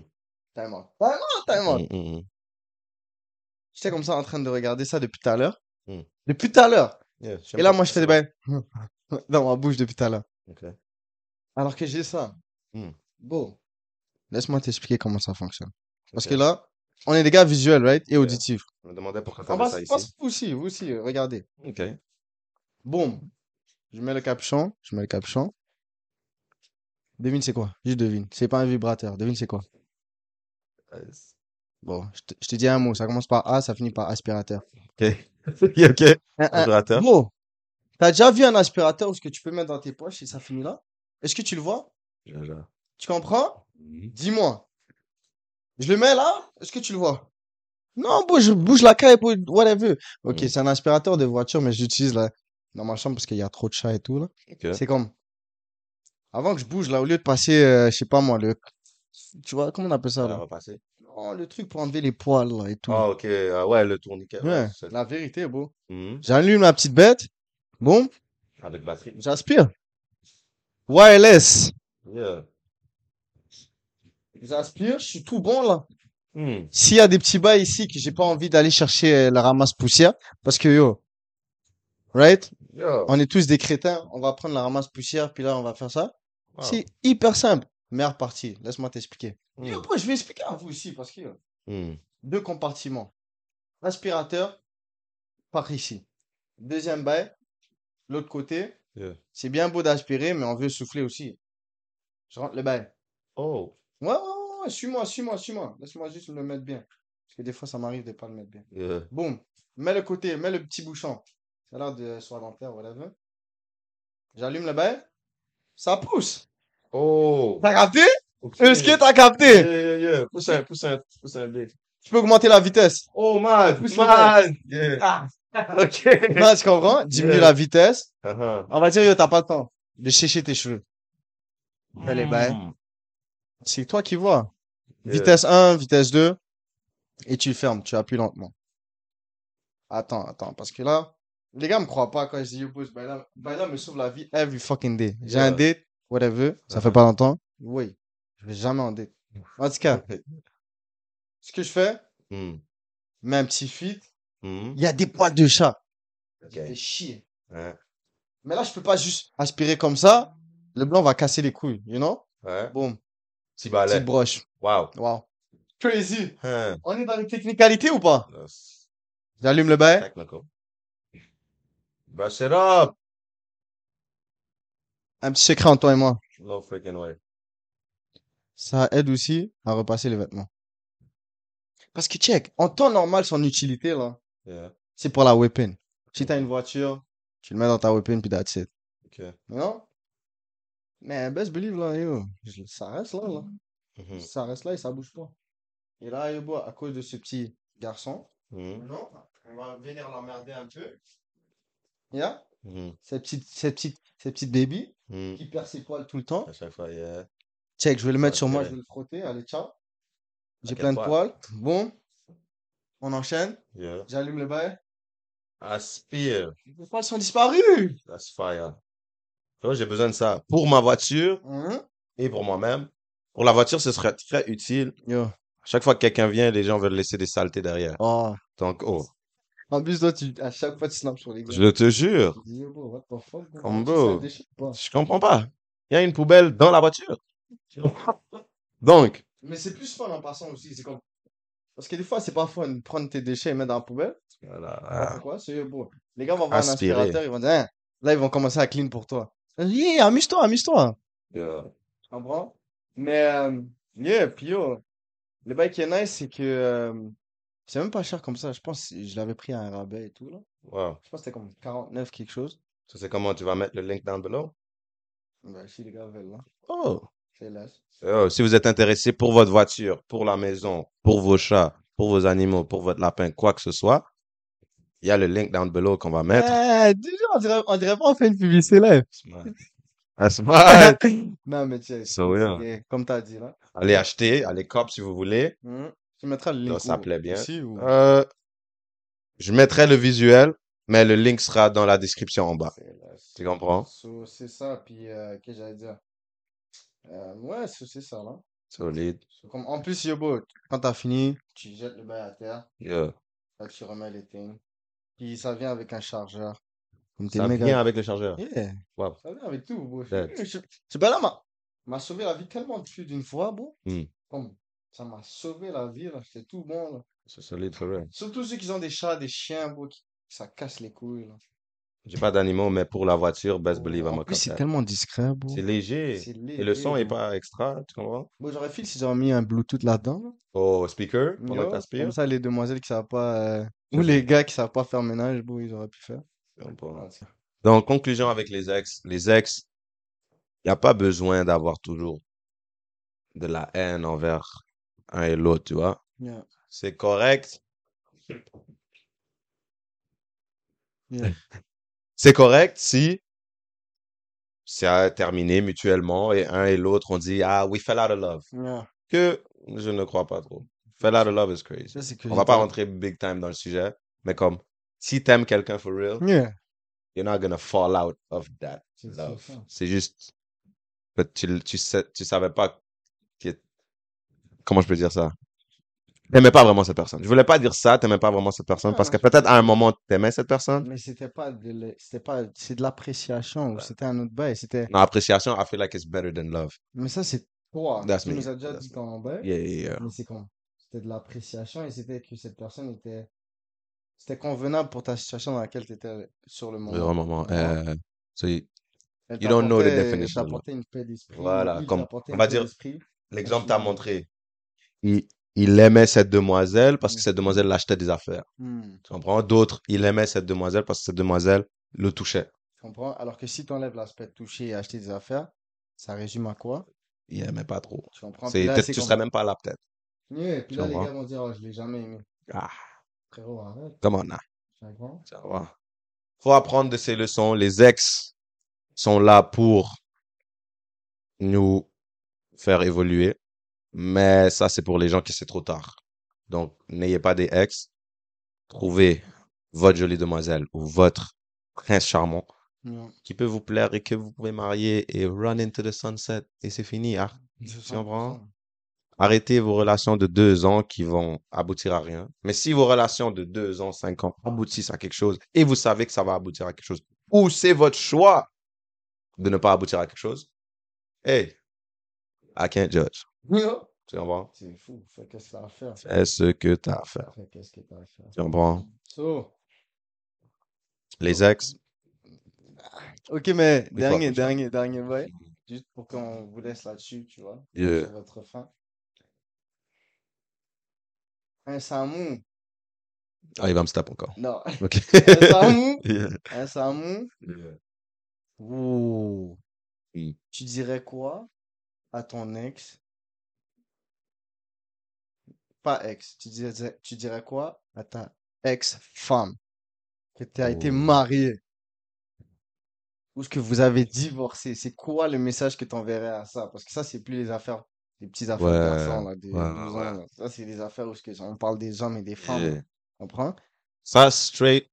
Time out. Time out, time out. mm, mm, mm. J'étais comme ça en train de regarder ça depuis tout à l'heure. Hmm. Depuis tout à l'heure. Yeah, Et là, moi, je fais des bails dans ma bouche depuis tout à l'heure. bon. Alors que j'ai ça. Hmm. Bon, laisse-moi t'expliquer comment ça fonctionne. Parce que là, on est des gars visuels, right? Et auditifs. Je me demandais pourquoi On t'avais ça ici. vous aussi, vous aussi, regardez. Ok. Boum. Je mets le capuchon, je mets le capuchon. Devine c'est quoi? Juste devine. C'est pas un vibrateur. Devine c'est quoi? Euh, Bon, je te, je te dis un mot. Ça commence par A, ça finit par aspirateur. Ok. Ok. Un, un, Aspirateur. Bro, t'as déjà vu un aspirateur où ce que tu peux mettre dans tes poches et ça finit là? Est-ce que tu le vois? Là, là. Tu comprends? Dis-moi. Je le mets là? Est-ce que tu le vois? Non, je bouge la caille pour whatever. Ok, c'est un aspirateur de voiture, mais je l'utilise là dans ma chambre parce qu'il y a trop de chats et tout là. Ok. C'est comme avant que je bouge là, au lieu de passer, euh, je sais pas moi, le, tu vois, comment on appelle ça Ça là? va passer. Oh, le truc pour enlever les poils là et tout. Ah, ok. Ah, ouais, le tourniquet. Ouais, c'est- la vérité, bro. Mhm. J'allume ma petite bête. Bon, Avec batterie. j'aspire. Wireless. Yeah. J'aspire, je suis tout bon là. Hmm. S'il y a des petits bails ici que j'ai pas envie d'aller chercher euh, la ramasse poussière, parce que yo, right? Yeah. On est tous des crétins, on va prendre la ramasse poussière, puis là on va faire ça. Wow. C'est hyper simple. Meilleure partie, laisse-moi t'expliquer. Hmm. Et après, je vais expliquer à vous aussi, parce que Hmm. deux compartiments. L'aspirateur par ici. Deuxième bail, l'autre côté. Yeah. C'est bien beau d'aspirer, mais on veut souffler aussi. Je rentre le bail. Oh. Ouais, ouais, ouais, ouais, suis-moi, suis-moi, suis-moi. Laisse-moi juste le mettre bien. Parce que des fois, ça m'arrive de pas le mettre bien. Yeah. Mets le côté, mets le petit bouchon. Ça a l'air de soit dentaire, whatever. J'allume le bail. Ça pousse. Oh. T'as capté? Ok. Est-ce que t'as capté? Yeah, yeah, yeah. Pousse un, pousse un, pousse un B. Tu peux augmenter la vitesse. Oh, man. Pousse Man. Yeah. Ah. Ok. Non, tu comprends? Diminue Yeah. la vitesse. Uh-huh. On va dire, yo, t'as pas le temps de sécher tes cheveux. Les bails. Hmm. C'est toi qui vois. Yeah. Vitesse 1, vitesse 2. Et tu fermes, tu appuies lentement. Attends, attends, parce que là, les gars me croient pas quand je dis yo, boss, Baila, Baila me sauve la vie every fucking day. J'ai un date, whatever, ça fait Uh-huh. pas longtemps. Oui, je vais jamais en date. En tout cas, ce que je fais, Hmm. mets un petit feed. Hmm. Il y a des poils de chat. Ok. Ça fait chier. Ouais. Mais là, je peux pas juste aspirer comme ça. Le blanc va casser les couilles, you know? Ouais. Boum, Petit petite broche. Wow. Wow. Crazy. Hein. On est dans les technicalités ou pas? J'allume le bail. technical. Brush it up. Un petit secret entre toi et moi. No freaking way. Ça aide aussi à repasser les vêtements. Parce que check, en temps normal, son utilité, là, Yeah. c'est pour la weapon. Si t'as une voiture, tu le mets dans ta weapon, puis that's it. Ok. Non? Mais best believe, là, yo, ça reste là, là. Mhm. Ça reste là et ça bouge pas. Et là, yo, à cause de ce petit garçon, Mhm. non, on va venir l'emmerder un peu. Yeah? Cette petite, cette petite, cette petite baby Mhm. qui perd ses poils tout le temps. À chaque fois, yeah. Check, je vais le mettre sur moi, je vais le frotter. Allez, ciao. J'ai plein de poil? poils. Bon. On enchaîne. Yeah. J'allume le bail. Aspire. Les poils sont disparus. That's fire. J'ai besoin de ça pour ma voiture Hein? et pour moi-même. Pour la voiture, ce serait très utile. Yo. Chaque fois que quelqu'un vient, les gens veulent laisser des saletés derrière. Oh. Donc, oh, En plus, toi, tu, à chaque fois, tu snaps sur les gars. je te jure, Tu dis, yo, bro, what the fuck, bro? Comme bro. je comprends pas. Il y a une poubelle dans la voiture. Donc, Mais c'est plus fun en passant aussi. C'est comme. Parce que des fois, c'est pas fun de prendre tes déchets et mettre dans la poubelle. voilà. C'est quoi? C'est yo, bro. Les gars vont voir un aspirateur, ils vont dire, hein, là, ils vont commencer à clean pour toi. Yeah, amuse-toi, amuse-toi. Yeah. Tu comprends? Mais, euh, yeah, puis yo, le bail qui est nice, c'est que euh, c'est même pas cher comme ça. Je pense que je l'avais pris à un rabais et tout, là. Wow. Je pense que c'était comme 49 quelque chose. Ça, c'est comment tu vas mettre le link down below? Ben, si les gars veulent, là, Oh. c'est là. Oh, si vous êtes intéressé pour votre voiture, pour la maison, pour vos chats, pour vos animaux, pour votre lapin, quoi que ce soit, il y a le link down below qu'on va mettre. Eh, déjà, on dirait, on dirait pas on fait une publicité live. Smart. Ah, smart. non, mais tu sais, So, yeah. comme t'as dit, là. Allez acheter, allez cop si vous voulez. Mhm. Tu mettras le link Ça, ça où? plaît bien. Ici ou... Euh, je mettrai le visuel, mais le link sera dans la description en bas. Tu comprends? So, c'est ça, puis, euh, qu'est-ce que j'allais dire? Euh, ouais, so, c'est ça, là. Solide. So, comme, en plus, yo, bro, quand t'as fini, tu jettes le bail à terre. Yeah. Là, tu remets les things. Puis ça vient avec un chargeur. Comme Ça méga. vient avec le chargeur. Yeah. Wow. Ça vient avec tout, bro. Dead. Je- je- C'est pas là, ma. m'a sauvé la vie tellement plus d'une fois, bro. Hmm. Comme, ça m'a sauvé la vie, là. C'était tout bon, là. C'est solide, for real. Surtout ceux qui ont des chats, des chiens, bro, qui, ça casse les couilles, là. J'ai pas d'animaux, mais pour la voiture, best believe I'm En a plus, c'est that. tellement discret, bro. C'est léger. C'est Et le son est bro. pas extra, tu comprends? Bon, j'aurais fait si j'aurais mis un Bluetooth là-dedans, là. Au speaker, pendant que Yo, t'aspires. Comme ça, les demoiselles qui savent pas, euh, ou les gars qui savent pas faire ménage, bon, ils auraient pu faire. C'est- Donc, conclusion avec les ex. Les ex, il n'y a pas besoin d'avoir toujours de la haine envers un et l'autre, tu vois. Yeah. C'est correct. Yeah. C'est correct si c'est à terminer mutuellement et un et l'autre ont dit, ah, we fell out of love. Yeah. Que je ne crois pas trop. Fell out of love is crazy. Ça, On va pas rentrer big time dans le sujet, mais comme, si t'aimes quelqu'un for real, you're not gonna fall out of that love. C'est juste que tu, tu, sais, tu savais pas que... Comment je peux dire ça? T'aimais pas vraiment cette personne. Je voulais pas dire ça, t'aimais pas vraiment cette personne, parce que Ah. peut-être à un moment t'aimais cette personne. Mais c'était pas de l'e- c'était pas, c'est de l'appréciation, ou c'était un autre bail, c'était, Non, appréciation, I feel like it's better than love. mais ça, c'est toi. That's Tu me. nous as déjà That's dit ton bail, Yeah, yeah, yeah. mais c'est comme, c'était de l'appréciation et c'était que cette personne était, c'était convenable pour ta situation dans laquelle tu étais sur le moment. Vraiment, Tu comprends? euh, so you- you don't know the definition une paix d'esprit. Voilà, il comme- on va dire- l'exemple suis- montré. Il, il aimait cette demoiselle parce que Mm. cette demoiselle l'achetait des affaires. Hmm, Tu comprends? D'autres, il aimait cette demoiselle parce que cette demoiselle le touchait. tu comprends? Alors que si tu enlèves l'aspect de toucher et acheter des affaires, ça résume à quoi? Il aimait pas trop. Tu comprends? Là, tu serais même pas là, peut-être. Yeah, puis Tu là, les comprends? gars vont dire, oh, je l'ai jamais aimé. Ah, Frérot, arrête. comment on a? Tu comprends? Ça va. Faut apprendre de ces leçons. Les ex sont là pour nous faire évoluer. Mais ça, c'est pour les gens qui c'est trop tard. Donc, n'ayez pas des ex. Trouvez votre jolie demoiselle ou votre prince charmant qui peut vous plaire et que vous pouvez marier et run into the sunset. Et c'est fini. C'est Tu comprends? ça. Arrêtez vos relations de deux ans qui vont aboutir à rien. Mais si vos relations de deux ans, cinq ans aboutissent à quelque chose et vous savez que ça va aboutir à quelque chose, ou c'est votre choix de ne pas aboutir à quelque chose, hey, I can't judge. Yeah. Tu comprends? C'est fou. Fais qu'est-ce que t'as à faire? Fais ce que tu as à faire. Fais qu'est-ce que t'as à faire? Tu comprends? So. Les ex, Ok, mais dernier, dernier, dernier bail. Juste pour qu'on vous laisse là-dessus, tu vois. Yeah. Sur votre fin. Un Samu. ah, il va me stop encore. Non. Un Samu. Yeah. Un Samu. Ouh. Mm. Tu dirais quoi à ton ex? Pas ex. Tu dirais, tu dirais quoi? À ta ex-femme? Que tu as été Oh. marié. Ou ce que vous avez divorcé. C'est quoi le message que tu enverrais à ça? Parce que ça, c'est plus les affaires, les petites affaires de Ouais, garçons, là, de ouais, 12 ouais. ans, là. Ça, c'est des affaires où on parle des hommes et des femmes. Yeah. Comprends? Ça, straight,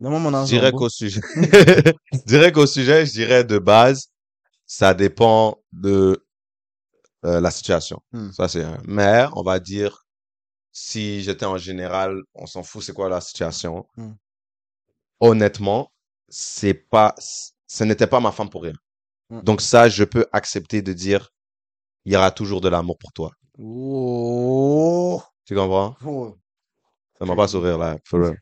Donne-moi mon argent. bro. qu'au sujet, je dirais qu'au sujet, je dirais de base, ça dépend de euh, la situation. Hmm. Ça, c'est un. Mais, on va dire, si j'étais en général, on s'en fout, c'est quoi la situation? Hmm. Honnêtement, c'est pas, ce n'était pas ma femme pour rien. Hmm. Donc ça, je peux accepter de dire, il y aura toujours de l'amour pour toi. Oh. Tu comprends? Oh. Ça m'a pas sourire là, for real.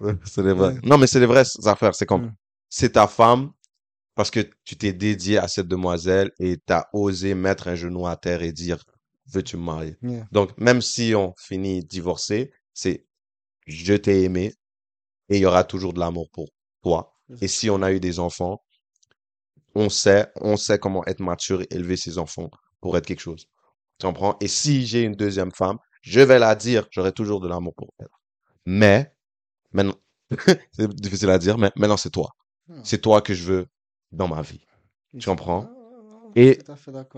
C'est. Non, mais c'est des vraies affaires. C'est comme, Mm. c'est ta femme parce que tu t'es dédié à cette demoiselle et t'as osé mettre un genou à terre et dire, veux-tu me marier? Yeah. Donc, même si on finit divorcé, c'est, je t'ai aimé et il y aura toujours de l'amour pour toi. Et si on a eu des enfants, on sait, on sait comment être mature et élever ses enfants pour être quelque chose. Tu comprends? Et si j'ai une deuxième femme, je vais la dire, j'aurai toujours de l'amour pour elle. Mais, maintenant, c'est difficile à dire, mais maintenant c'est toi. Hmm. C'est toi que je veux dans ma vie. Tu comprends? Ah, Et.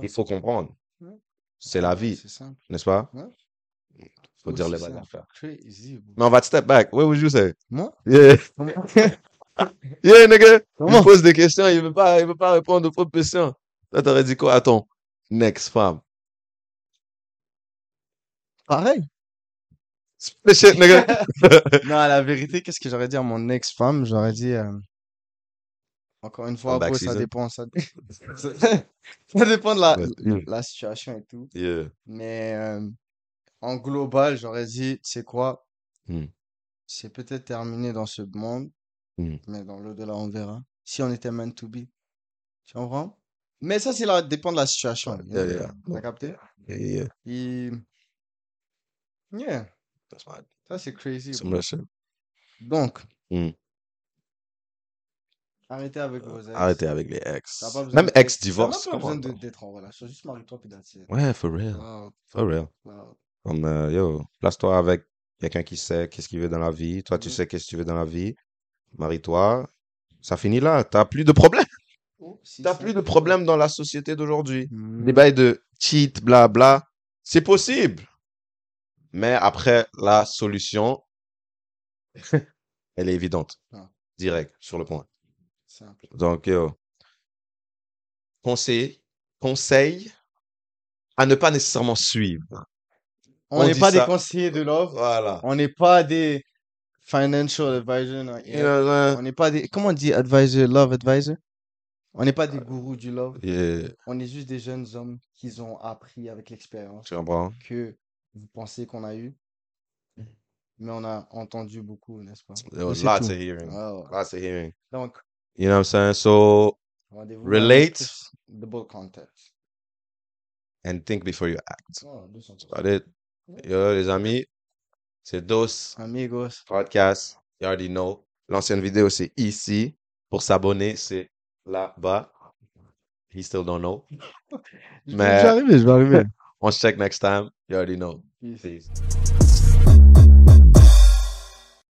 Il faut comprendre. C'est la vie, C'est simple. n'est-ce pas? Ouais. Faut dire les simple. affaires. Mais on va step back. What would you say? Moi? Yeah. Yeah, nigga. Il pose des questions, il veut pas, il veut pas répondre aux propres questions. Toi, t'aurais dit quoi à ton next femme? Pareil. Shit, nigga. Non, la vérité, qu'est-ce que j'aurais dit à mon ex-femme? J'aurais dit, euh, Encore une fois, bro, ça dépend. Ça, ça dépend de la, la situation et tout. Yeah. Mais euh, en global, j'aurais dit, tu sais quoi? Hmm. C'est peut-être terminé dans ce monde, Hmm. mais dans l'au-delà, on verra. Si on était meant to be. Tu comprends? Mais ça, c'est la, dépend de la situation. Yeah, yeah. T'as capté? Yeah, yeah. Et... Yeah, That's my, ça, c'est crazy. Donc, Hmm. Arrêtez avec vos ex. Arrêtez avec les ex. T'as pas besoin Même de- t'as ex-divorce, même pas besoin d'être en relation. Juste marie-toi puis that's it. Ouais, for real. Wow, For real. wow. Comme, euh, yo, place-toi avec quelqu'un qui sait qu'est-ce qu'il veut dans la vie. Toi, tu Mhm. sais qu'est-ce que tu veux dans la vie. Marie-toi. Ça finit là. T'as plus de problème. Oh, si, T'as plus de problème dans la société d'aujourd'hui. Mhm. Des bails de cheat, bla, bla. C'est possible. Mais après, la solution, elle est évidente. Ah. Direct, sur le point. Simple. Donc, yo, conseil, conseil à ne pas nécessairement suivre. On n'est pas des conseillers de love. Voilà. On n'est pas des financial advisors. You know On n'est pas des. Comment on dit advisor, love advisor? On n'est pas des gourous du love. Yeah, On est juste des jeunes hommes qui ont appris avec l'expérience que vous pensez qu'on a eu. Mais on a entendu beaucoup, n'est-ce pas? There was c'est lots of hearing. Ah ouais. Lots of hearing. Donc, You know what I'm saying? So, Relate. the bold context. and think before you act. Oh, 200%. That's about it. Yo, les amis, c'est DOS Amigos. Podcast. You already know. L'ancienne vidéo, c'est ici. Pour s'abonner, c'est là-bas. He still don't know. Je Mais- vais arriver, je vais arriver. On se check next time. You already know. Peace. Peace.